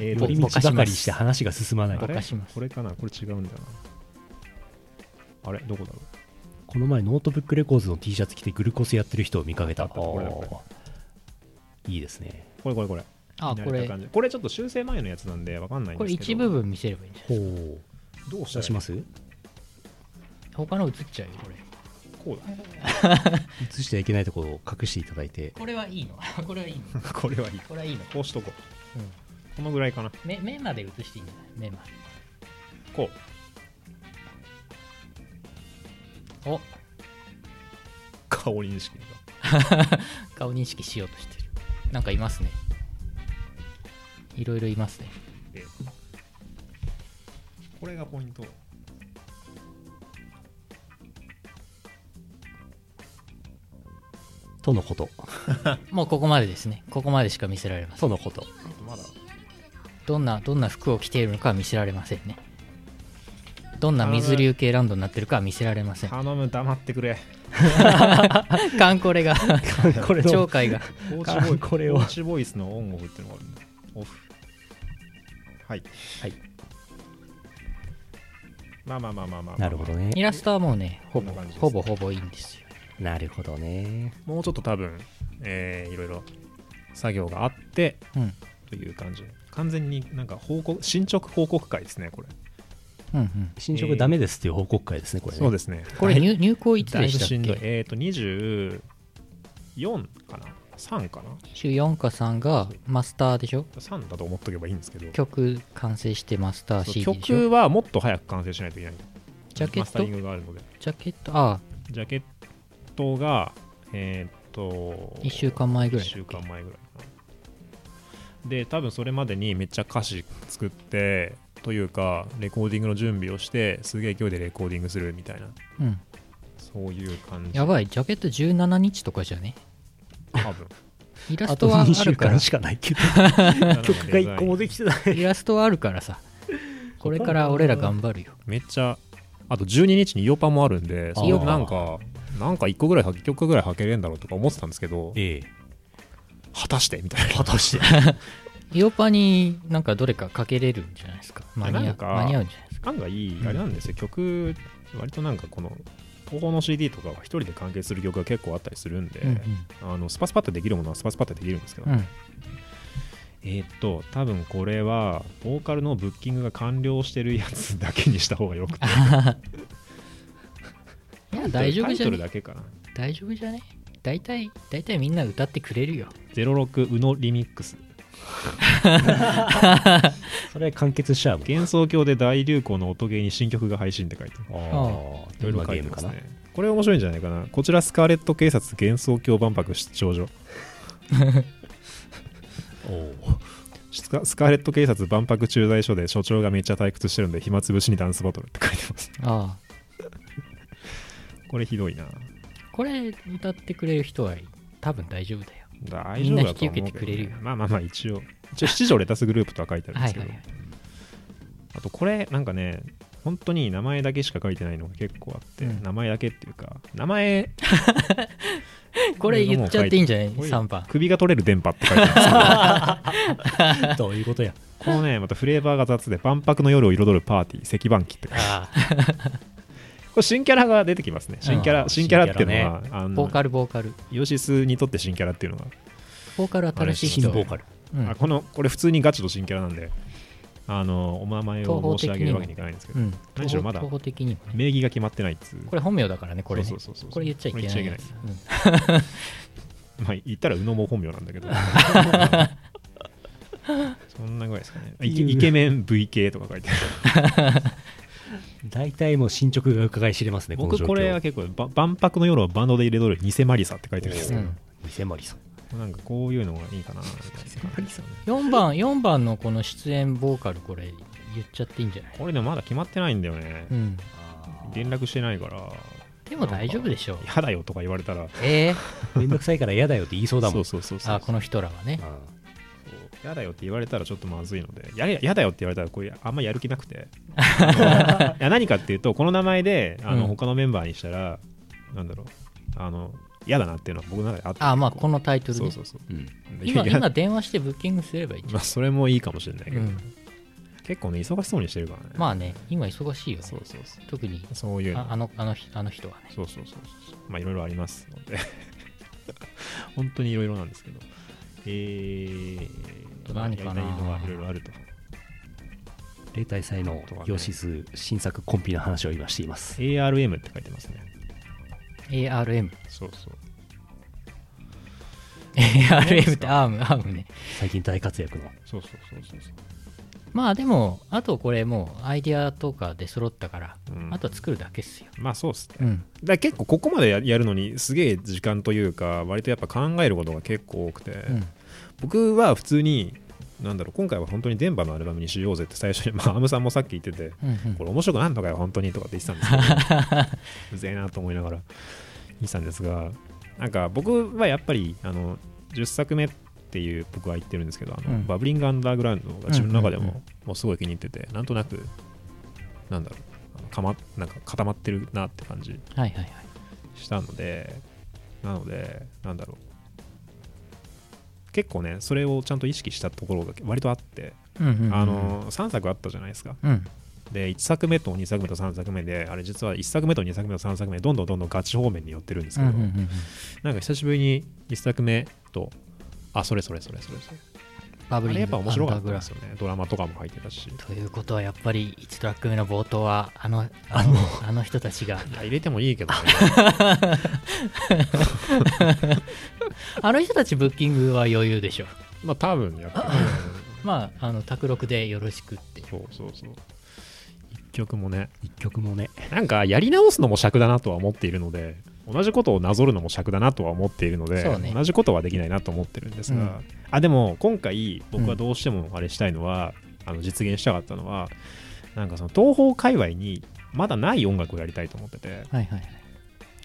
えーと寄り道ばかりして話が進まない。あれぼかします。これかな？これ違うんだよな。あれ？どこだろう？この前ノートブックレコーズの T シャツ着てグルコスやってる人を見かけた。いいですね。これこれこれ。あこれ。これちょっと修正前のやつなんでわかんないんこれですけど。一部分見せればいいんじゃないほう。どうしたらいい？出します？他の映っちゃうよこれ。こうだ。[laughs] 映してはいけないところを隠していただいて。これはいいの。[laughs] これはいいの。[laughs] これはいい。これはいいの。こうしとこう、うんこのぐらいかな。目目まで映していいんじゃない？目まで。こう。お。顔認識が [laughs] 顔認識しようとしてる。なんかいますね。いろいろいますね。でこれがポイント。とのこと。[laughs] もうここまでですね。ここまでしか見せられません。とのこと。あとまだどんなどんな服を着ているのかは見せられませんね。どんな水流系ランドになってるかは見せられません。頼む黙ってくれ。[laughs] カンコレが。これの。鳥海が。コーチボイこれを。コーチボイスのオンオフっていうのがあるんだオフ。はい。はい。まあまあまあまあまあ、まあ、なるほどね。イラストはもうねほぼこんな感じですほぼほぼいいんですよ。なるほどね。もうちょっと多分、えーいろいろ作業があってうん。という感じ完全になんか報告進捗報告会ですねこれ。うんうん。進捗ダメですっていう報告会ですねこれね。そうですね。これ入入校いつでしたっけ？えっ、ー、と24かな？3かな？週4か3がマスターでしょ？3だと思っとけばいいんですけど。曲完成してマスター CD でしょ？曲はもっと早く完成しないといけないジャケット？マスタリングがあるので。ジャケット？ああ。ジャケットがえっ、と1週間前ぐらい。1週間前ぐらいで多分それまでにめっちゃ歌詞作ってというかレコーディングの準備をしてすげえ勢いでレコーディングするみたいな。うん。そういう感じ。やばい。ジャケット17日とかじゃね？多分。[laughs] イラストは2週あるから。間しかないけど。[laughs] 曲が1個もできてない。イラストはあるからさ。これから俺ら頑張るよ。めっちゃあと12日にイオパもあるんでそれなんかなんか1個ぐらい1曲ぐらい履けれんだろうとか思ってたんですけどええ果たしてみたいな。果たして。[laughs] イオパになんかどれかかけれるんじゃないですか？間に合う間に合うんじゃないですか？案外いいあれなんですよ、曲割となんかこの東宝の CD とかは一人で完結する曲が結構あったりするんで、うんあのスパスパってできるものはスパスパってできるんですけど、うんうん。えーっと多分これはボーカルのブッキングが完了してるやつだけにした方がよくて。[laughs] いや大丈夫じゃね？だけかな。大丈夫じゃね？大体大体みんな歌ってくれるよ。06うのリミックス。[laughs] それ完結しちゃうもん幻想郷で大流行の音ゲーに新曲が配信って書いてある。ああいろいろどんなゲームかな？書いてますねこれ面白いんじゃないかな。こちらスカーレット警察幻想郷万博出張所。[laughs] おおスカスカーレット警察万博駐在所で所長がめっちゃ退屈してるんで暇つぶしにダンスバトルって書いてます。ああ。これひどいなこれ歌ってくれる人は多分大丈夫だよ。大丈夫だと思うけど、ね、みんな引き受けてくれるよ。まあまあまあ一応。一応七条レタスグループとは書いてあるんですけど、はいはいあとこれなんかね本当に名前だけしか書いてないのが結構あって、うん。名前だけっていうか名前 [laughs] これ言っちゃっていいんじゃない？これ ?3 番首が取れる電波って書いてある。んですけどどういうことや。このねまたフレーバーが雑で万博の夜を彩るパーティー石板機って書いてあるれ新キャラが出てきますね。新キャラ、うん新キャラっていうのは、あのあボーカルボーカル。ヨシスにとって新キャラっていうのが、ボーカル新しい人。新ボーカル。うん。あこのこれ普通にガチの新キャラなんであのお名前を申し上げるわけにいかないんですけど、うん。何しろまだ名義が決まってないっつう。これ本名だからねこれね。そうそうそうそう。これ言っちゃいけないまあ言ったら宇野も本名なんだけど。[laughs] そんなぐらいですかね。イケイケメン VK とか書いてある [laughs] 大体もう進捗が伺い知れますね僕これは結構ば万博の夜をバンドで入れとる偽マリサって書いてるんですよ、うん。偽マリさん。なんかこういうのがいいかな。みたいな感じですよね4番4番のこの出演ボーカルこれ言っちゃっていいんじゃない？これでもまだ決まってないんだよね、うん。連絡してないから。でも大丈夫でしょう。嫌だよとか言われたら。えー、[laughs] めんどくさいから嫌だよって言いそうだもん。そうそうそうそうあこの人らはね。う嫌だよって言われたらちょっとまずいのでやれ嫌だよって言われたらこれあんまやる気なくて。[laughs] [laughs] いや何かっていうとこの名前であの、うん。他のメンバーにしたらなんだろうあの嫌だなっていうのは僕の中であってあまあこのタイトルね。そうそうそう。うん。今今電話してブッキングすればいいじゃん。まあそれもいいかもしれないけど、うん。結構ね忙しそうにしてるからね。まあね今忙しいよね。そうそうそう。特にそういうの。ああのあのあの人はね。そうそうそうそう。まあいろいろありますので。[laughs] 本当にいろいろなんですけど。えー、何かな。やりたいのはいろいろあると。例大祭のヨシス新作コンピの話を今しています。ARM って書いてますね。ARM そうそう。ARM ってアームアームね。最近大活躍の。そうそうそうそうそう。まあでもあとこれもうアイデアとかで揃ったから、うん。あとは作るだけっすよ。まあそうっすね。うん。だ結構ここまでややるのにすげえ時間というか割とやっぱ考えることが結構多くて、うん僕は普通になんだろう今回は本当に電波のアルバムにしようぜって最初に、[laughs] まあ、アムさんもさっき言っててうんうん。これ面白くなんのかよ本当にとかって言ってたんですけど [laughs] うぜえなと思いながら言ってたんですがなんか僕はやっぱりあの10作目っていう僕は言ってるんですけどあの、うん。バブリングアンダーグラウンドが自分の中でももうすごい気に入っててなんとなくなんだろうかまなんか固まってるなって感じはいはいはい。したのでなのでなんだろう結構ねそれをちゃんと意識したところが割とあって、うんうんうんあの3作あったじゃないですか。うん。で1作目と2作目と3作目であれ実は1作目と2作目と3作目どんどんどんどんガチ方面に寄ってるんですけど、うんうんうんうん。なんか久しぶりに1作目とあそれそれそれそれそれ。あバブリングれやっぱ面白かったですよね。ドラマとかも入ってたし。ということはやっぱり1トラック目の冒頭はあのあのあの人たちが。や入れてもいいけどね。[laughs] あの人たちブッキングは余裕でしょ。まあ多分やっぱ [laughs] まああの卓録でよろしくって。そうそうそう。1曲もね。一曲もね。なんかやり直すのも尺だなとは思っているので同じことをなぞるのも尺だなとは思っているので、ね。同じことはできないなと思ってるんですが、うん。あでも今回僕はどうしてもあれしたいのは、あの実現したかったのはなんかその東方界隈にまだない音楽をやりたいと思っててはいはいはい。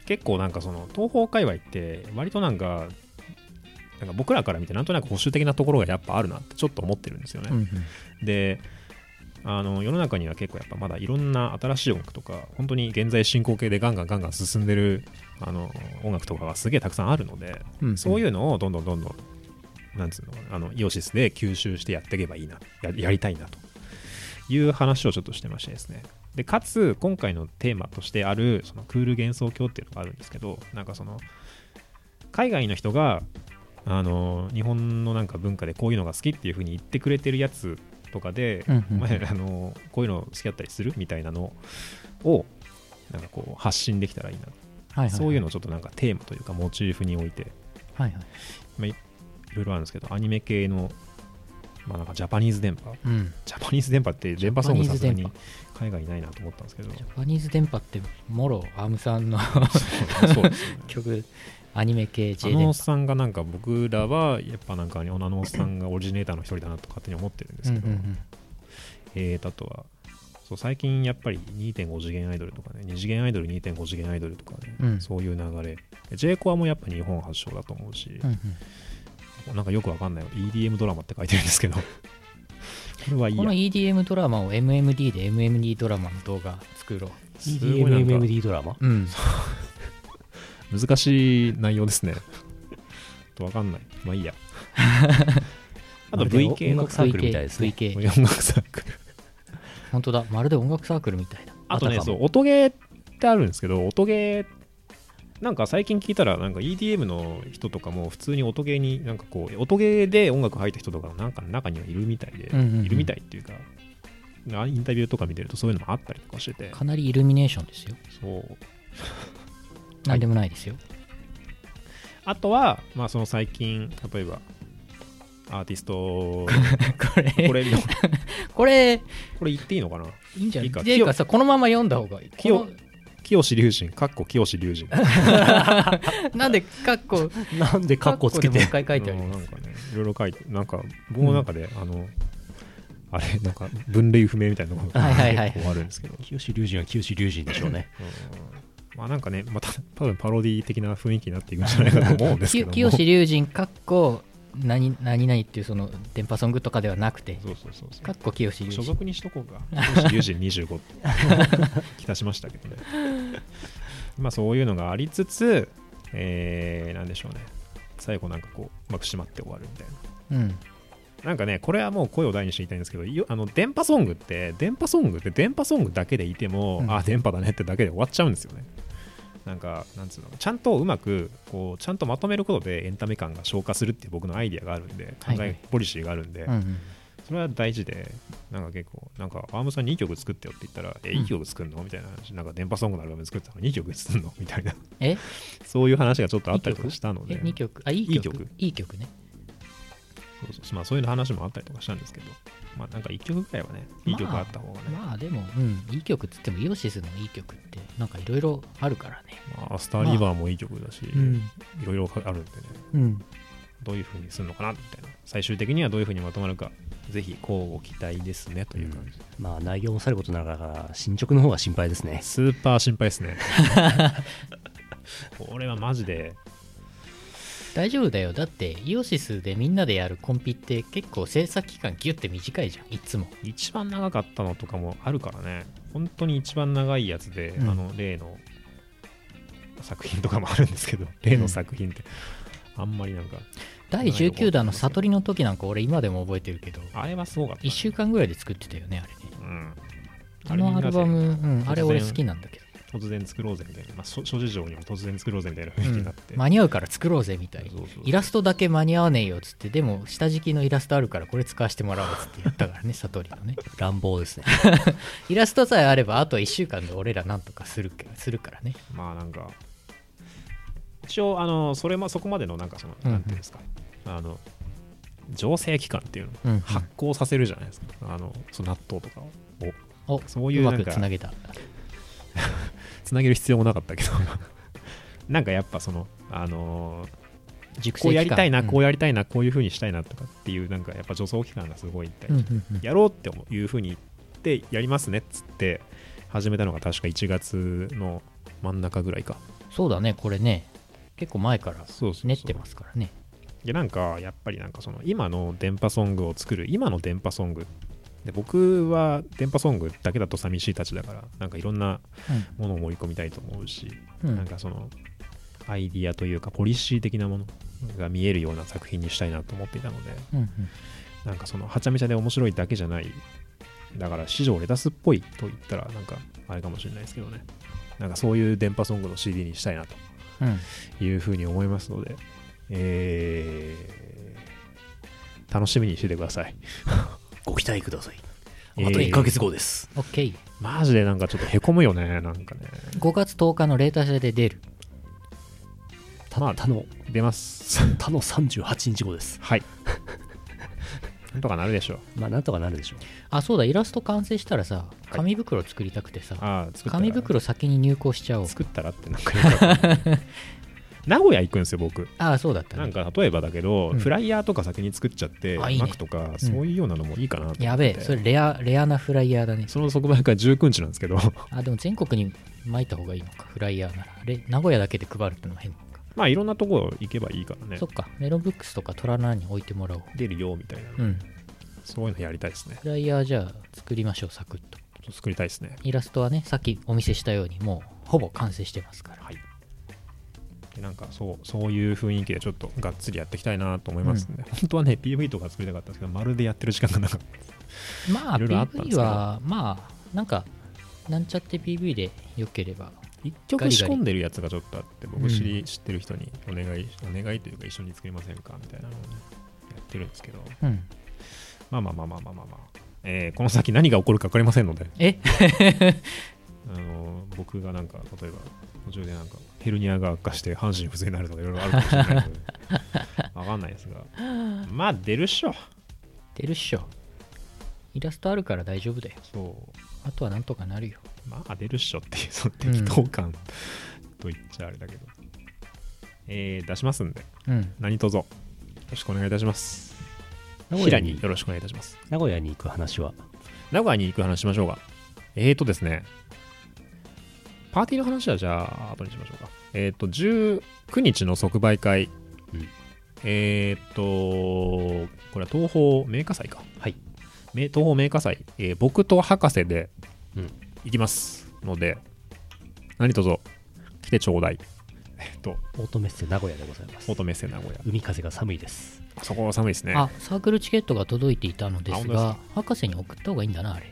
結構なんかその東方界隈って割となんかなんか僕らから見てなんとなく保守的なところがやっぱあるなってちょっと思ってるんですよね。うんうん。であの世の中には結構やっぱまだいろんな新しい音楽とか本当に現在進行形でガンガンガンガン進んでるあの音楽とかがすげえたくさんあるので、うんそういうのをどんどんどんどんなんつうのあのイオシスで吸収してやっていけばいいなややりたいなという話をちょっとしてましてですね。でかつ今回のテーマとしてあるそのクール幻想郷っていうのがあるんですけどなんかその海外の人があの日本のなんか文化でこういうのが好きっていうふうに言ってくれてるやつとかで、うんうんあのこういうの好きだったりするみたいなのをなんかこう発信できたらいいな、はいはいそういうのをちょっとなんかテーマというかモチーフに置いてはいはい。まあ、いいろいろあるんですけどアニメ系の、まあ、なんかジャパニーズ電波？うん。ジャパニーズ電波って電波ソングさすがに海外にないなと思ったんですけど。ジャパニーズ電波ってもろアームさんの [laughs] 曲アニメ系あ J 電波。のおっさんがなんか僕らはやっぱなんかあのおっさんがオリジネーターの一人だなと勝手に思ってるんですけど、うんうんうん。えー、あとはそう最近やっぱり2.5次元アイドルとかね2次元アイドル2.5次元アイドルとかね、うん。そういう流れ。J コアもやっぱ日本発祥だと思うし、うんうん。なんかよくわかんない EDM ドラマって書いてるんですけど。[laughs] これはいいや。この EDM ドラマを MMD で MMD ドラマの動画作ろすごいなんか EDMMMD ドラマ？ううん。[laughs] 難しい内容ですね。とわかんない。まあいいや。[laughs] あとまるで V 系の音楽サークルみたいですね。VK 音楽サークル。本当だ。まるで音楽サークルみたいな。あとね、そう、音ゲーってあるんですけど、音ゲー、なんか最近聞いたら、なんか EDM の人とかも普通に音ゲーに、なんかこう、音ゲーで音楽入った人とかなんか中にはいるみたいで、うんうんうん。いるみたいっていうか、あインタビューとか見てるとそういうのもあったりとかしてて、かなりイルミネーションですよ。そう。なんでもないですよ。あとは、まあその最近、例えば、アーティスト、[laughs] これ。これ、[laughs] これ。これ言っていいのかな？いいんじゃない？いいか？っていうかさこのまま読んだ方がいい。清こ清志龍神、かっこ清志龍神。の [laughs] なんでカッコなんでカッコつけて？でもう一回書いてあるうんなんかね、いろいろ書いて、なんか、僕の中で、あの、あれ、なんか、分類不明みたいなのがはいはいはい。結構あるんですけど、清志龍神は清志龍神でしょうね。うん。まあなんかねまた多分パロディ的な雰囲気になっていくんじゃないかと思うんですけども。清志龍神かっこ何何々っていうその電波ソングとかではなくてそうそうそうそうかっこ清志所属にしとこうか。友人25きたしましたけどね。まあそういうのがありつつ、えー、なんでしょうね。最後なんかこう、うまく締まって終わるみたいな。うんなんかね、これはもう声を大にして言いたいんですけど、よあの電波ソングって、電波ソングって電波ソングだけでいても、うんあ、電波だねってだけで終わっちゃうんですよね。なんか、なんつうの、ちゃんとうまく、こう、ちゃんとまとめることでエンタメ感が消化するっていう僕のアイディアがあるんで、考はいはい。え、ポリシーがあるんで、うんうん。それは大事で、なんか結構、なんか、アームさんにいい曲作ってよって言ったら、え、いい曲作るの？みたいな話、なんか電波ソングのアルバム作ったの？にいい曲作るの？みたいな、え？[laughs] そういう話がちょっとあったりとかしたので、え2曲？あいいいい曲曲。いい曲ねそうそう。まあ、そういう話もあったりとかしたんですけど、まあ、なんか1曲ぐらいはね、いい曲あった方がね、まあでもうんいい曲っつってもイオシスのいい曲ってなんかいろいろあるからね。まあ、スターリバーもいい曲だし、うん。いろいろあるんでね、うん。どういう風にするのかなみたいな、最終的にはどういう風にまとまるか、ぜひ、こうご期待ですねという感じ。まあ内容もさることながら進捗の方が心配ですね。スーパー心配ですね。[laughs] これはマジで、大丈夫だよ。だってイオシスでみんなでやるコンピって結構制作期間ギュッて短いじゃん。いつも。一番長かったのとかもあるからね、本当に一番長いやつで、うん。あの例の作品とかもあるんですけど、例の作品って、あんまりなんか、第19弾の悟りの時なんか俺今でも覚えてるけど。あれはすごかった、1週間ぐらいで作ってたよねあれね。うん、あのアルバム、うん、あれ俺好きななんだけど、突然作ろうぜみたいな、まあ、諸諸事情にも突然作ろうぜみたいな雰囲気になって、間に合うから作ろうぜみたいそうそうそう。イラストだけ間に合わねえよっつって。でも下敷きのイラストあるからこれ使わせてもらおうっつって言ったからね [laughs] 悟りのね。乱暴ですね。[laughs] イラストさえあればあと1週間で俺らなんとかするけするからね。まあなんか一応あのそれもそこまでのなんかその、うん。うんなんていうんですか。あの醸成期間っていうのをうんうん。発酵させるじゃないですか、あのその納豆とかを。おそういううなんかまくつなげた [laughs] つなげる必要もなかったけど。[laughs] なんかやっぱそのあの熟成期間。こうやりたいな、うん。こうやりたいなこういうふうにしたいなとかっていうなんかやっぱ助走期間がすごい大事、うんうんうん。やろうっていうふうに言ってやりますねっつって始めたのが確か1月の真ん中ぐらいか。そうだねこれね。結構前からそうそうそう。練ってますからね。でなんかやっぱりなんかその今の電波ソングを作る今の電波ソングで僕は電波ソングだけだと寂しいたちだからなんかいろんなものを盛り込みたいと思うし、うん。なんかそのアイディアというかポリシー的なものが見えるような作品にしたいなと思っていたのでうんうん。なんかそのはちゃめちゃで面白いだけじゃないだから市場レタスっぽいと言ったらなんかあれかもしれないですけどね。なんかそういう電波ソングの CD にしたいなとうんいうふうに思いますので、えー楽しみにしててください。ご期待ください。えーあと1ヶ月後です、OK5 マジでなんかちょっとへこむよね、なんかね。月10日のレータ社で出る。まあ他の出ます。他の38日後です。はい。なんとかなるでしょう。まあなんとかなるでしょう。あそうだイラスト完成したらさ紙袋作りたくてさ、ああ、作ったら。紙袋先に入稿しちゃおう。作ったらってなんか [laughs] 名古屋行くんですよ、僕。ああそうだったね。なんか例えばだけど、うん。フライヤーとか先に作っちゃって、あいいね。マックとか、そういうようなのもいいかなと思って。やべえそれレアレアなフライヤーだね。その即売会19日なんですけど、[laughs] あでも全国に巻いた方がいいのかフライヤーなら。レ名古屋だけで配るってのは変か。まあいろんなところ行けばいいからね。そっ。かメロンブックスとかトラナーに置いてもらおう。出るよみたいな、うん。そういうのやりたいですね。フライヤーじゃあ作りましょうサクッと。作りたいですね。イラストはねさっきお見せしたようにもうほぼ完成してますから。はい。でなんかそうそういう雰囲気でちょっとがっつりやっていきたいなと思いますん。で、本当はね PV とか作りたかったんですけどまるでやってる時間がなかった。まあ PV はまあなんかなんちゃって PV でよければ一曲仕込んでるやつがちょっとあって僕知り、うん。知ってる人にお願いお願いというか一緒に作りませんかみたいなのをねやってるんですけど。うん。まあまあまあまあまあまあまあ、えーこの先何が起こるか分かりませんので。え？[laughs] あの僕がなんか例えば途中でなんかヘルニアが悪化して半身不随になるとかいろいろあるかもしれないので分かんないですが。まあ出るっしょ。出るっしょ。イラストあるから大丈夫だよ。そう。あとはなんとかなるよ。まあ出るっしょっていうその適当感と言っちゃあれだけど、えー出しますんで。うん。何卒。よろしくお願いいたします。名古屋によろしくお願いいたします。名古屋に行く話は？名古屋に行く話しましょうか。えーとですねパーティーの話はじゃあ後にしましょうか。えっ、と19日の即売会、うん。えっ、とこれは東宝メーカー祭か。はい。め東宝メーカー祭、えー僕と博士でうん。行きますので、何卒来てちょうだい。えっ、とオートメッセ名古屋でございます。オートメッセ名古屋。海風が寒いです。そこは寒いですね。あサークルチケットが届いていたのですが博士に送った方がいいんだなあれ。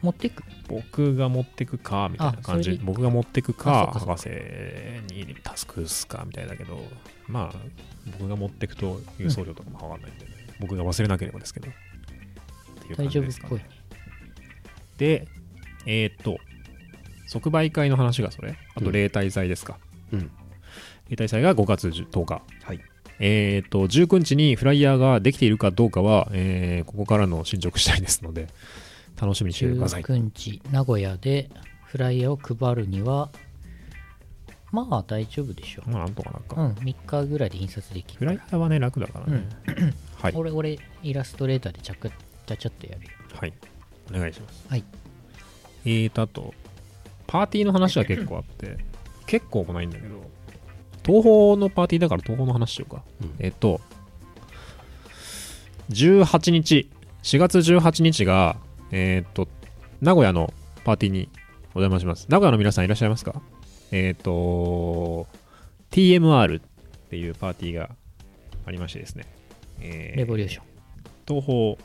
持ってく僕が持ってくかみたいな感じ。僕が持ってくあか博士にタスクすかみたいだけどまあ僕が持ってくと郵送料とかもかかんないんで、ね。僕が忘れなければですけど。っていう感大丈夫っじですかね。ぽいね。でえーっと即売会の話がそれ。あとうん。例大祭ですか、うん。例大祭が5月10日。はい。えーっと19日にフライヤーができているかどうかは、えーここからの進捗次第ですので楽しみにしてください。19日名古屋でフライヤーを配るにはまあ大丈夫でしょまあなんとかなんか、うん3日ぐらいで印刷できる。フライヤーはね楽だからね、はい。俺俺イラストレーターでちゃくちゃちゃっとやるよ。はい。お願いします。はい。えーと、あと、パーティーの話は結構あって、結構もないんだけど、東宝のパーティーだから東宝の話しようか。うん。えっと、18日、4月18日が、えっと、名古屋のパーティーにお邪魔します。名古屋の皆さんいらっしゃいますか？えっと、TMR っていうパーティーがありましてですね。えーレボリューション。東宝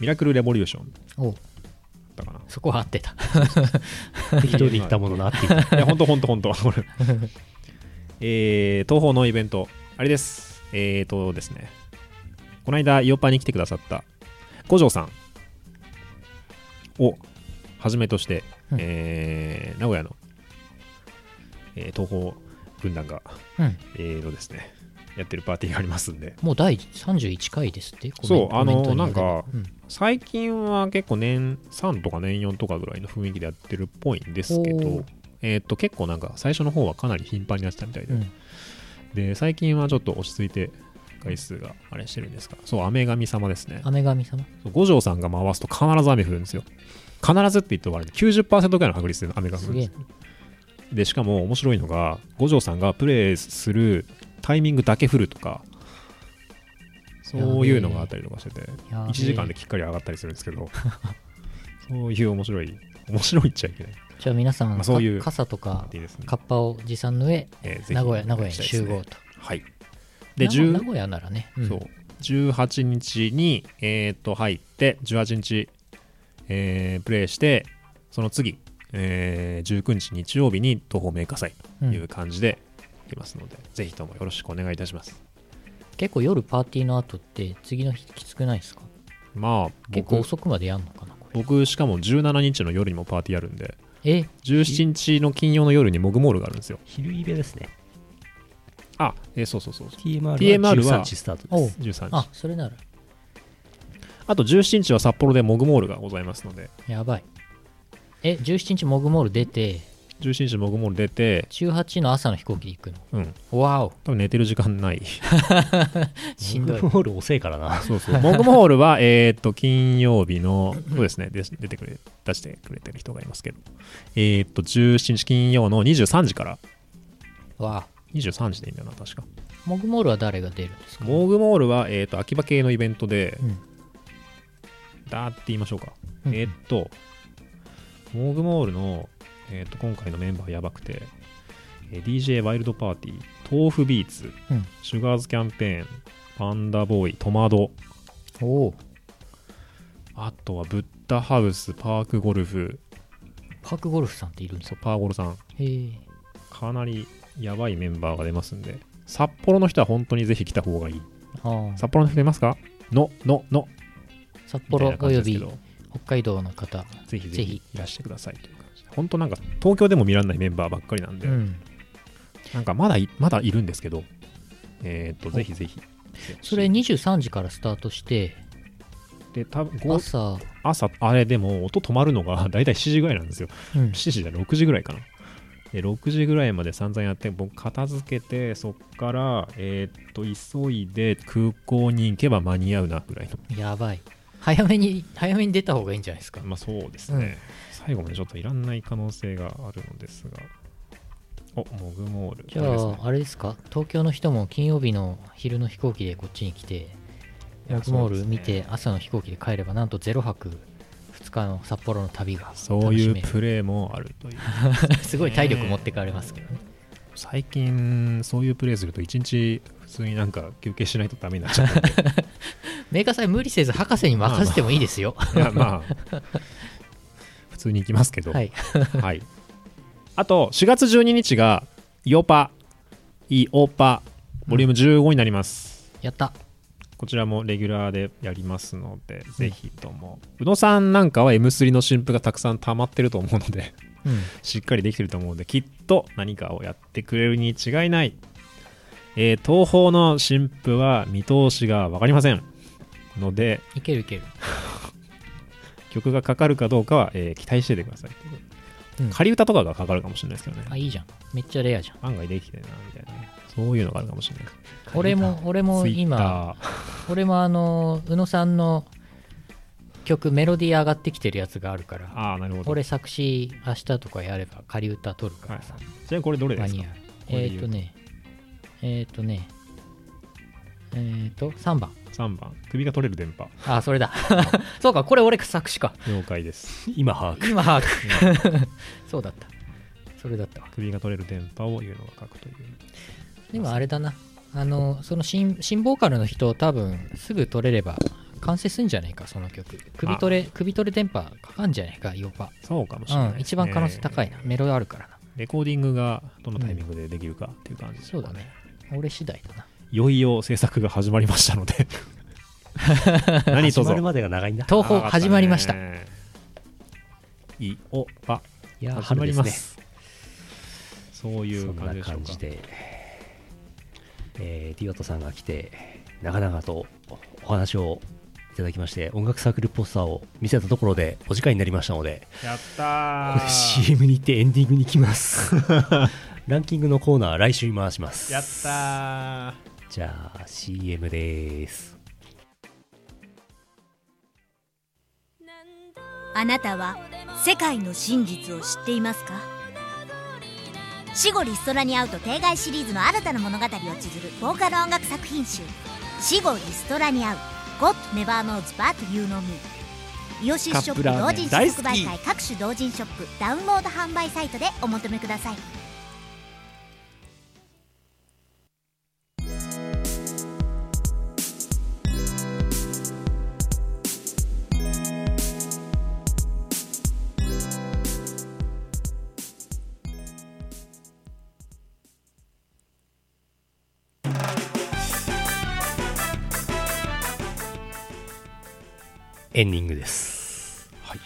ミラクルレボリューションおったかな。そこは合ってた。[laughs] 適当に言ったものなっていや、ほんとほんとほんと。これ。えー、東宝のイベント、あれです。えーとですね、この間、イオパに来てくださった五条さんをはじめとして、うん。えー名古屋の、えー東宝軍団が、うん。えーとですね、やってるパーティーがありますんで、もう第31回ですって？そうあのなんかうん。最近は結構年3とか年4とかぐらいの雰囲気でやってるっぽいんですけどえーっと結構なんか最初の方はかなり頻繁にやってたみたいで、うん。で最近はちょっと落ち着いて回数があれしてるんですがそう雨神様ですね。雨神様。そう五条さんが回すと必ず雨降るんですよ。必ずって言って終わるんで90%ぐらいの確率で雨が降るんですでしかも面白いのが五条さんがプレイするタイミングだけ降るとかそういうのがあったりとかしててやべえ。1時間できっかり上がったりするんですけど [laughs] そういう面白い面白いっちゃいけない。じゃあ皆さん、まあそういうか傘とかいいですね。カッパを持参の上えー名古屋名古屋に集合と。はいで名古10名古屋ならね、うん。そう。18日に、えー、と入って18日、えープレイしてその次、えー19日日曜日に東方メーカー祭という感じでいきますので、ぜひともよろしくお願いいたします。結構夜パーティーの後って次の日きつくないですか？まあ結構僕遅くまでやんのかな僕しかも17日の夜にもパーティーあるんでえ？17日の金曜の夜にモグモールがあるんですよ。昼イベですねあ、えーそうそうそう TMR は TMR は13時スタートです。13日。あそれなら。あと17日は札幌でモグモールがございますので。やばい。え17日モグモール出て。17日モグモール出て。18の朝の飛行機で行くの。うん。わお。多分寝てる時間ない。[laughs] しんどい。モグモール遅いからな。そうそう。モグモールは、えっと、金曜日の、そうですね、で出てくれ、出してくれてる人がいますけど、えっと、17日金曜の23時から、わ23時でいいんだよな、確か。おモグモールは誰が出るんですか？モグモールは、えっと、秋葉系のイベントで、うん。だーって言いましょうか。うん。えっと、モグモールの、えっと、今回のメンバーやばくて、えー DJ ワイルドパーティー、豆腐ビーツ、うん。シュガーズキャンペーン、パンダボーイ、トマド、おお。あとはブッダハウス、パークゴルフ、パークゴルフさんっているんですそうパーゴルさん、へえ。かなりやばいメンバーが出ますんで、札幌の人は本当にぜひ来た方がいい。ああ。札幌の人出ますか？の、の、の、札幌および北海道の方ぜひぜひいらしてくださいという感じで。本当なんか、東京でも見られないメンバーばっかりなんで、うん。なんかまだい、まだいるんですけど、えっ、と、ぜひぜひ。それ23時からスタートしてで、多分ご朝、朝、あれでも音止まるのが大体7時ぐらいなんですよ。うん。7時じゃ6時ぐらいかな。で、6時ぐらいまで散々やって、僕片付けて、そっから、えーっと、急いで空港に行けば間に合うなぐらいの。やばい。早めに早めに出た方がいいんじゃないですか。まあそうですね、最後までちょっといらんない可能性があるのですが。おモグモール。じゃこれですね。ああれですか？東京の人も金曜日の昼の飛行機でこっちに来てモグモール見て朝の飛行機で帰ればなんと0泊2日の札幌の旅がそういうプレーもあるという。[laughs] すごい体力持ってかれますけどね。最近そういうプレーすると一日普通になんか休憩しないとダメになっちゃったんで。[laughs] メーカーさん無理せず博士に任せてもいいですよ。いやまあ。[laughs] 普通に行きますけど。はい。はい。あと、4月12日が、イオパ、イオパ、ボリューム15になります。やったこちらもレギュラーでやりますので、ぜひとも。宇野さんなんかは M3 の新譜がたくさん溜まってると思うので、うんしっかりできてると思うので、きっと何かをやってくれるに違いない。えー東宝の新譜は見通しが分かりません。ので、いけるいける [laughs] 曲がかかるかどうかは、えー期待しててください。うん仮歌とかがかかるかもしれないですけどね。あいいじゃんめっちゃレアじゃん案外できてるなみたいなねそういうのがあるかもしれない。俺も俺も今 [laughs] 俺もあの宇野さんの曲メロディー上がってきてるやつがあるからああなるほど。俺作詞明日とかやれば仮歌取るからさ、ちなみにこれどれですか？えっ、ー、とねえっ、ー、とねえっ、ー、と3番。3番。首が取れる電波。あそれだ。[laughs] そうかこれ俺作詞か。了解です。今把握。今把握。[laughs] そうだった。それだったわ。首が取れる電波を言うのが書くというでもあれだな。あのその新新ボーカルの人多分すぐ取れれば完成するんじゃないかその曲。首取れ首取れ電波かかんじゃないかイオパ。そうかもしれない、うん一番可能性高いな、メロあるからな。レコーディングがどのタイミングでできるかっていう感じですそうだね。俺次第だな。いよいよ制作が始まりましたので。[laughs] 何卒始まるまでが長いんだ東宝始まりました。いおばいや始まりま春す。そういう感じでしょうか。感じで、えー、ディオトさんが来て長々とお話をいただきまして音楽サークルポスターを見せたところでお時間になりましたのでやったここで CM に行ってエンディングに行きます。[laughs] ランキングのコーナー来週に回します。やったー。じゃあ CM です。あなたは世界の真実を知っていますか？死後リストラに会うと定外シリーズの新たな物語を綴るボーカル音楽作品集「死後リストラに会う God Never Knows But You Know Me」イオシスショップ同人誌即売会各種同人ショップダウンロード販売サイトでお求めくださいエンディングです、はい、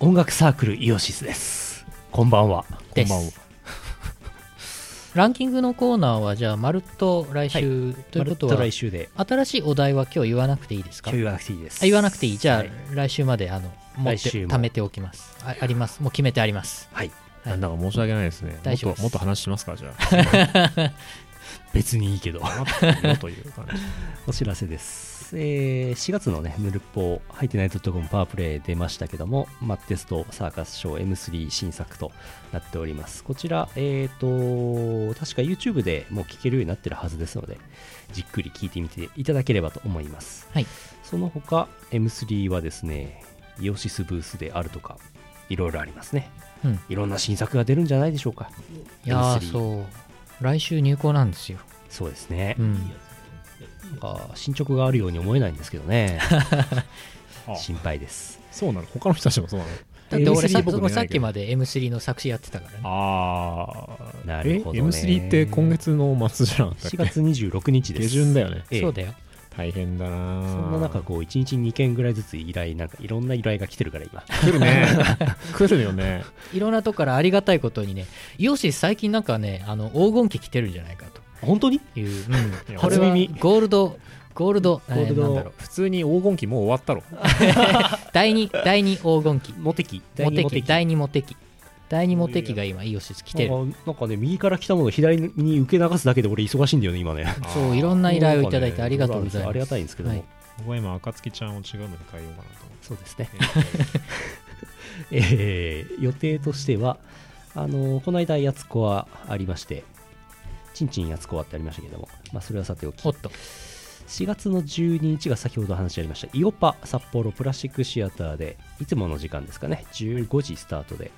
音楽サークルイオシスです。こんばんは。です。こんばんは。ランキングのコーナーはじゃあまるっと来週、ということは来週で。新しいお題は今日言わなくていいですか？今日言わなくていいです。あ言わなくていい。じゃあ、はい。来週まであの持っ貯めておきます。ああります。もう決めてあります。はい。なんだか申し訳ないですね。大丈夫です。もっともっと話しますか、じゃあ。[laughs] 別にいいけど。といいよという感じ。お知らせです、えー4月のねヌルポ入ってない .com パワープレイ出ましたけどもマッテストサーカスショー M3 新作となっております。こちらえっ、と確か YouTube でもう聴けるようになってるはずですのでじっくり聴いてみていただければと思います。はい。その他 M3 はですねイオシスブースであるとかいろいろありますね。うん。いろんな新作が出るんじゃないでしょうか。いやー M3 そう来週入校なんですよ。そうですね、うん。なんか進捗があるように思えないんですけどね。あ [laughs] 心配です。そうなの？他の人たちもそうなの？だって俺 M3 さっきまで M3 の作詞やってたからね。ああ。なるほどね。え ?M3 って今月の末じゃなかったっけ？4月26日です。下旬だよね。ええそうだよ大変だな。そんな中こう1日2件ぐらいずつ依頼なんかいろんな依頼が来てるから今。来るね。[laughs] 来るよね。いろんなとこからありがたいことにねイオシス最近なんかねあの黄金期来てるんじゃないか本当に？という、いうん、やこれはゴールドゴールドゴールド。普通に黄金期もう終わったろ。[laughs] 第二第二黄金期。モテキモテ期。第二二モテ期第二モテ期が今イオシス来てる。なんかなんかね右から来たものを左に受け流すだけで俺忙しいんだよね今ね。そういろんな依頼をいただいてありがとうございます。ありがたいんですけど。も、はい。僕は今暁ちゃんを違うのに変えようかなと思ってそうですね。[laughs] えーえー予定としては、あのこの間、やつこはありまして、ちんちんやつこはってありましたけども、まあ、それはさておき。お、っと。4月の12日が先ほど話ありました、イオパ札幌プラスチックシアターで、いつもの時間ですかね、15時スタートで、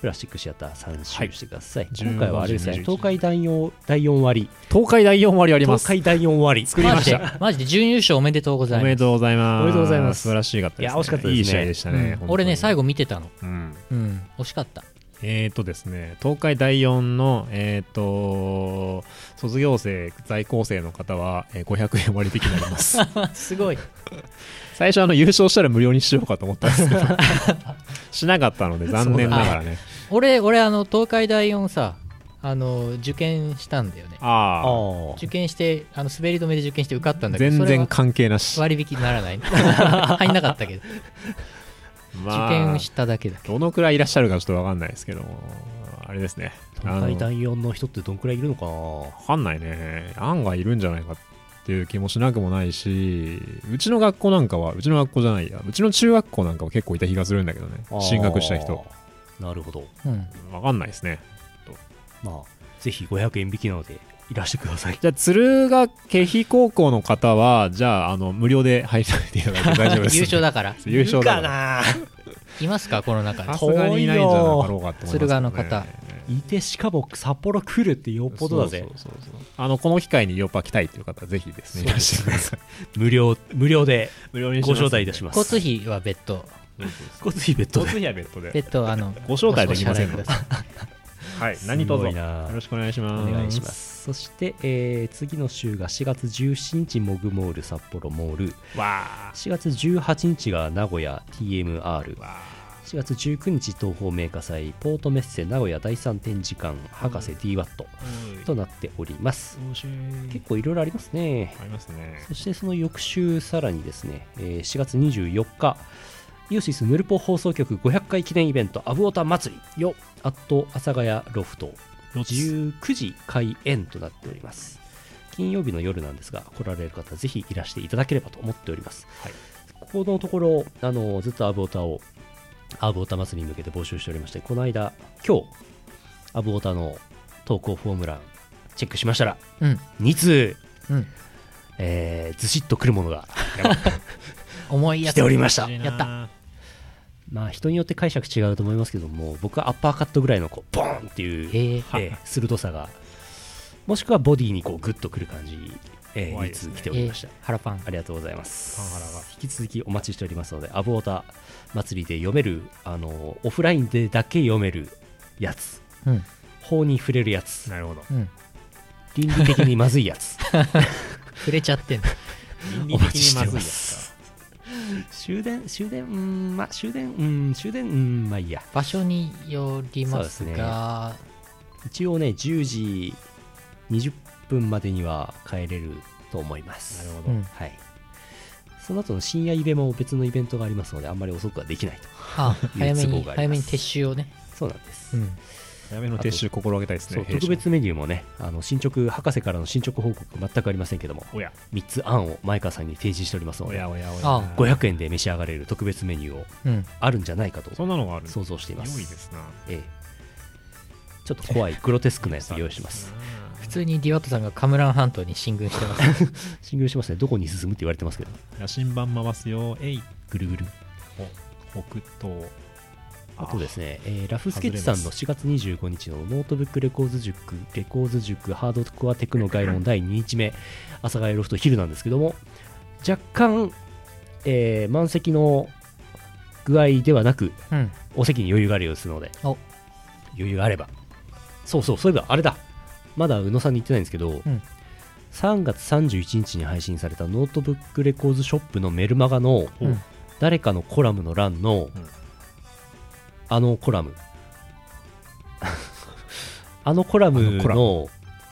プラスチックシアター参集してください。はい。今回はあれですね、15東海第4第4割、東海第4割あります。東海第4割、作りました。マジで。準優勝おめでとうございます。おめでとうございます。おめでとうございます。素晴らしかったです、ね、いや惜しかったですね。いい試合でしたね、うん。俺ね最後見てたの。うん。うん惜しかった。えーとですね、東海第4の、えー、と卒業生、在校生の方は、えー500円割引になります。[laughs] すごい [laughs] 最初あの、優勝したら無料にしようかと思ったんですけど、[laughs] しなかったので残念ながらね。俺俺あの東海大4さあの受験したんだよね。ああ、あ受験してあの滑り止めで受験して受かったんだけど全然関係なし。割引にならない。[laughs] 入んなかったけど。まあ受験しただけだけど。のくらいいらっしゃるかちょっとわかんないですけども、あれですね。東海あ第4の人ってどんくらいいるのかな。のわかんないね。案外いるんじゃないかっていう気もしなくもないし、うちの学校なんかは、うちの学校じゃないや、うちの中学校なんかは結構いた気がするんだけどね、進学した人。なるほど。うんわかんないですね。まあ、ぜひ500円引きなので、いらしてください。じゃあ、敦賀気比高校の方は、じゃあ、あの、無料で入っていただいて大丈夫です。[laughs] 優勝だから優勝だか。からいますかこの中でさすがにいないんじゃなかろうかと思いますけどね、敦賀の方。いて、しかも札幌来るってよっぽどだぜ。あの、この機会にヨッパ来たいという方は、ぜひですね、いらっしゃいください。[laughs] 無料、無料で無料にご招待いたします。交通費は別途。交通費別途で。交通費は別途で。別途あのご招待できませんのはい、何卒よろしくお願いします。お願いしま。す。そして、えー次の週が4月17日、モグモール札幌モール。わ4月18日が名古屋 TMR。ー。わ4月19日、東方メーカー祭、ポートメッセ名古屋第3展示館、博士 DWAT ー。となっております。面白い結構いろいろありますね。ありますね。そしてその翌週、さらにですね、えー4月24日、イオシスヌルポ放送局500回記念イベント、アブオタ祭りよ、アット阿佐ヶ谷ロフト、19時開演となっております。金曜日の夜なんですが、来られる方、ぜひいらしていただければと思っております。はい。ここのところ、あのずっとアブオタを、アブオタ祭りに向けて募集しておりまして、この間、今日、アブオタの投稿フォーム欄、チェックしましたら、うん。2通、うん。えーずしっとくるものが [laughs] 来重いやつておりました。やったまあ人によって解釈違うと思いますけども、僕はアッパーカットぐらいのこうボーンっていう、へええ。ー鋭さが、もしくはボディにこうグッとくる感じ、えー、2通怖いですね。来ておりました。腹パン。ありがとうございます。パン引き続きお待ちしておりますので、アブオタ祭りで読める、あのオフラインでだけ読めるやつ、うん。法に触れるやつ、なるほど。うん。倫理的にまずいやつ、[laughs] 触れちゃってんの。お待ちしております。終電、終電、うーん、まあ終電、うん、終電、うん、まあいいや。場所によりますそうですが一応ね、10時20分までには帰れると思います。なるほど。うんはい。その後の深夜イベも別のイベントがありますので、あんまり遅くはできないと。あ [laughs] 早めに早めに撤収をねそうなんです。うん早めの撤収心がけたいですね。特別メニューもね、あの進捗、博士からの進捗報告全くありませんけども、おや、3つ案を前川さんに提示しておりますので、おやおやおや。あ500円で召し上がれる特別メニューをうんあるんじゃないかとそんなのがある想像しています。良いですな。ええちょっと怖い、グロテスクなやつ用意します。[laughs] 普通にディワットさんがカムラン半島に進軍してます [laughs] 進軍しますね、どこに進むって言われてますけど、野心版回すよ。えい、ぐるぐる。北東。あとですね、えーラフスケッチさんの4月25日のノートブックレコーズ塾、レコーズ塾ハードコアテクノ概論第2日目、阿佐ヶ谷ロフト昼なんですけども、若干、えー満席の具合ではなく、うん。お席に余裕があるようですので、お。余裕があれば、そうそう、そういえばあれだ、まだ宇野さんに言ってないんですけど、ん。3月31日に配信されたノートブックレコーズショップのメルマガの、うん。誰かのコラムの欄の、あのコラム。[laughs] あのコラムあの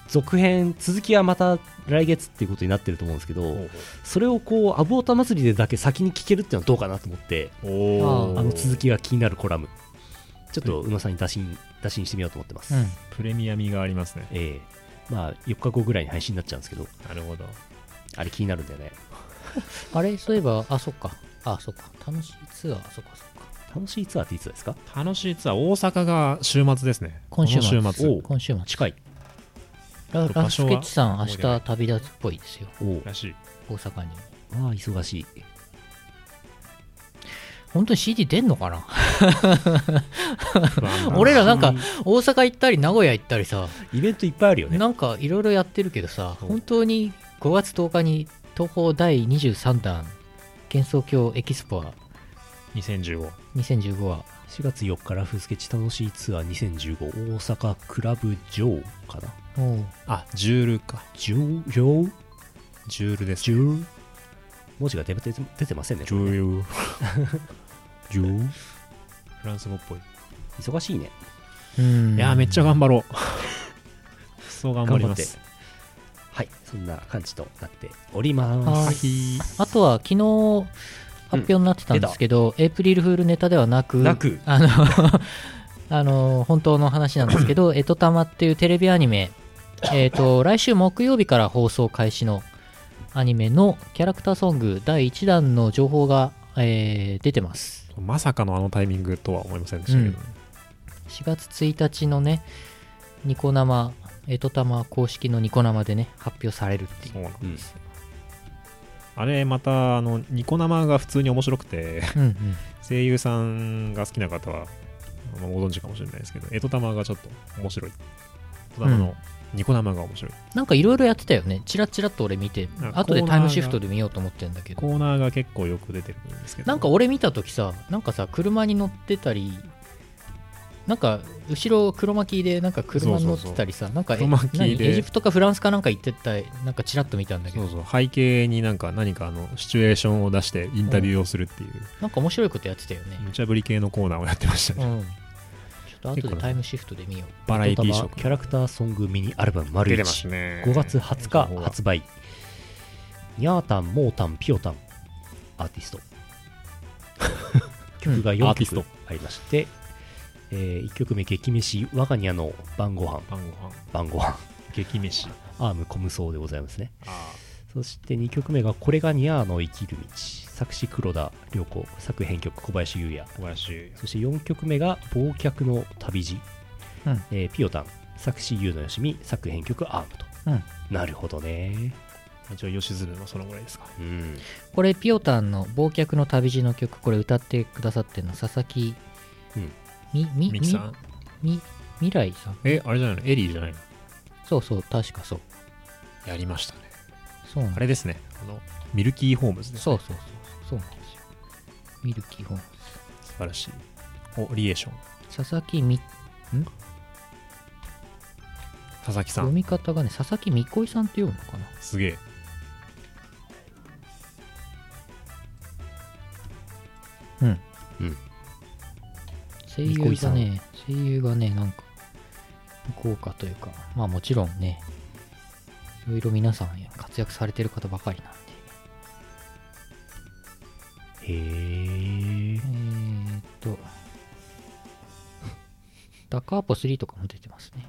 続編続きはまた来月っていうことになってると思うんですけどそれをこうアブオタ祭りでだけ先に聞けるっていうのはどうかなと思っておああの続き。きが気になるコラム。ちょっと宇野さんに打診打診してみようと思ってます、うん。プレミア味がありますね。ええ。まあ4日後ぐらいに配信になっちゃうんですけど。なるほど。あれ気になるんだよね。[laughs] あれ？そういえばあそっか。あそっか。楽しいツアー。そっかそっか楽しいツアーっていつですか？楽しいツアー大阪が週末ですね。今週末。今週末。近い。ララフスケッチさん明日旅立つっぽいですよ。らしい。大阪に。ああ忙しい。本当に CD 出んのかな？[laughs] 俺らなんか大阪行ったり名古屋行ったりさ。イベントいっぱいあるよね。なんかいろいろやってるけどさ本当に5月10日に東宝第23弾幻想郷エキスポは2015 2015は4月4日ラフスケッチ楽しいツアー2015大阪クラブジョーかな。おう。あジュールか。ジョー？ジョージュールですジョー？文字が出て出てませんねジュー。ル [laughs] ジョー。フランス語っぽい。忙しいね。うん。いやーめっちゃ頑張ろう。そう頑張ります。はいそんな感じとなっておりまはすい。あとは昨日発表になってたんですけど、エイプリルフールネタではなくなく。あの [laughs] あの本当の話なんですけど「えとたま」っていうテレビアニメえっ、と来週木曜日から放送開始のアニメのキャラクターソング第1弾の情報が、えー出てます。まさかのあのタイミングとは思いませんでしたけど、4月1日のねニコ生えとたま公式のニコ生でね発表されるっていう。そうなんうんあれまたあのニコ生が普通に面白くてうんうん。声優さんが好きな方はまあご存知かもしれないですけどエトタマがちょっと面白い。エトタマのニコ生が面白い、なんかいろいろやってたよね。チラッチラッと俺見てあ後でタイムシフトで見ようと思ってるんだけど。コーナーが結構よく出てるんですけど。なんか俺見た時さなんかさ車に乗ってたりなんか後ろ黒巻きでなんか車に乗ってたりさなんかエジプトかフランスかなんか行ってたなんかチラッと見たんだけど。そうそう。背景になんか何かあのシチュエーションを出してインタビューをするっていう。なんか面白いことやってたよね。無茶ぶり系のコーナーをやってましたね、うん。ちょっと後でタイムシフトで見よバラエティー色キャラクターソングミニアルバム丸出1てますね。5月20日発売。ニャータンモータンピオタンアーティスト。[laughs] 曲がアー4ティスト。曲ありまして、え1曲目激飯我がニャの晩ご飯。晩ご飯。晩ご飯。激飯。アームコムソーでございますね。あそして2曲目がこれがニャーの生きる道。作詞黒田涼子。作編曲小林優也。小林そして4曲目が忘却の旅路、うん。えーピオタン。作詞優のよしみ。作編曲アームと、うん。なるほどね。一応吉鶴のそのぐらいですか。うん。うこれピオタンの「忘却の旅路」の曲これ歌ってくださってるの佐々木うんみみミキさん？み未来さん？えあれじゃないの？エリーじゃないの？そうそう確かそう。やりましたね。そうなんあれですね。あのミルキーホームズですそうそうそうそう。なんですよ。ミルキーホーム素晴らしい。おリエーション。佐々木み佐々木さん。読み方がね佐々木みこいさんって読むのかな？すげえ。うん。うん声優がね声優がねなんか豪華というかまあもちろんねいろいろ皆さん活躍されてる方ばかりなんで。へええー、っと [laughs] ダカーポ3とかも出てますね。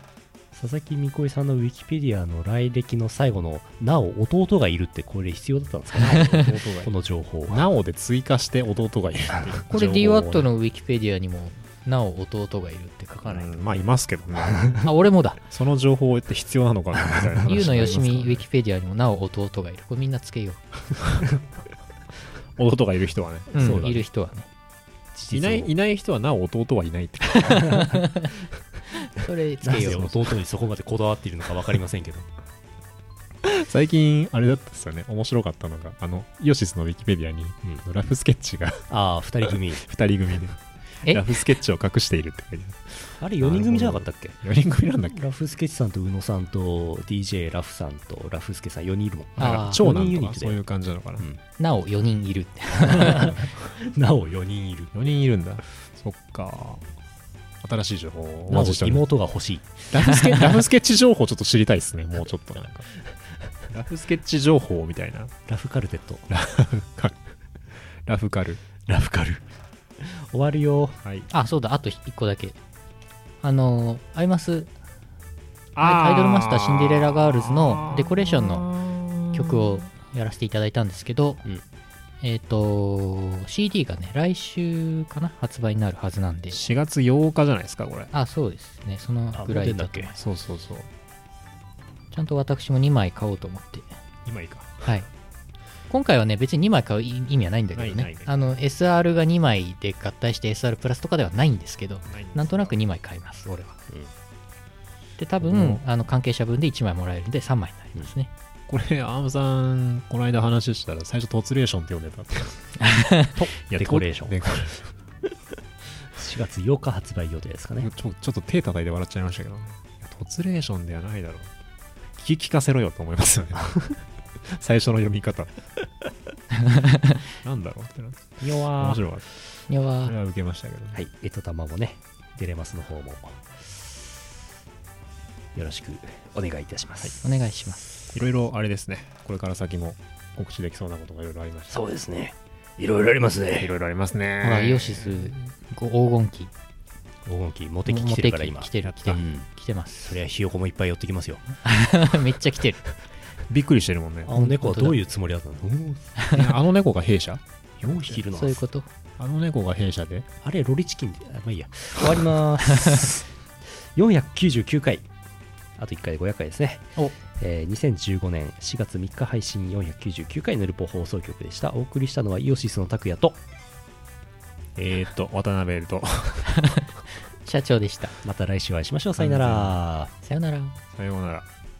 佐々木美恋さんのウィキペディアの来歴の最後の「なお弟がいる」ってこれ必要だったんですかね？弟 [laughs] この情報が [laughs] なおで追加して弟がいるこれ DWAT のウィキペディアにもなお弟がいるって書かない、うんまあいますけどね。あ俺もだ。その情報って必要なのかなみたいな。話ゆうのよしみウィキペディアにもなお弟がいる。これみんなつけよからね弟がいる人はね。う、うんそうだね。いる人はね。いないいない人はなお弟はいないって [laughs] それつけよう。弟にそこまでこだわっているのか分かりませんけど。最近あれだったですよね。面白かったのがあのイオシスのウィキペディアに、うん。ラフスケッチがああ2人組。[laughs] 2人組で。えラフスケッチを隠しているって書いてあれ4人組じゃなかったっけ？ある4人組なんだっけ？ラフスケッチさんと宇野さんと DJ ラフさんとラフスケさん4人いるもん。あーなんか長男とかそういう感じなのかな、うん。なお4人いるって。[laughs] なお4人いる。4人いるんだ。そっか。新しい情報を。お待ちしております。妹が欲しい。ラフスケ [laughs] ラフスケッチ情報ちょっと知りたいですねもうちょっと。なんかラフスケッチ情報みたいな。ラフカルテット。ラフカル。ラフカル [laughs] 終わるよ。はい。あそうだ。あと1個だけ。あのアイマス。アイドルマスターシンデレラガールズのデコレーションの曲をやらせていただいたんですけど、うん。えっ、と CD がね来週かな発売になるはずなんで。4月8日じゃないですかこれ。あそうですね。そのぐらいだと思います。そうそうそう。ちゃんと私も2枚買おうと思って。今いいか。はい今回はね別に2枚買う意味はないんだけどね。あの SR が2枚で合体して SR プラスとかではないんですけどなんとなく2枚買います俺は、うん。で多分、う。んあの関係者分で1枚もらえるんで3枚になりますね、これアームさんこの間話したら最初トツレーションって呼んでた。[laughs] っていやデコレーション。デコ。レー4月8日発売予定ですかね。ちょちょっと手叩いて笑っちゃいましたけどね。ツレーションではないだろう。聞き聞かせろよと思いますよね [laughs] [laughs] 最初の読み方。[laughs] なんだろうってなって。よわー面白かっにわたそれは受けましたけどね。はい、えとたまもね、デレマスの方も、よろしくお願いいたします。お願いします。いろいろあれですね。これから先も告知できそうなことがいろいろありました。そうですね。いろいろありますいね。ろいろありますね。ほらイオシスご黄金期。黄金期、モテ期来てるから今。来てる来てるうん。来てます。そりゃひよこもいっぱい寄ってきますよ。[laughs] めっちゃ来てるびっくりしてるもんねあの猫はどういうつもりだったの？あの猫が弊社？4匹いるなそういうことあの猫が弊社で？あれ、ロリチキンで、あまあいいや。終わりまーす。[laughs] 499回。あと1回で500回ですね。おえー2015年4月3日配信499回ヌルポ放送局でした。お送りしたのはイオシスの拓也と、えー、っと渡辺と [laughs] 社長でしたまた来週お会いしましょう。さよなら。さよならさようなら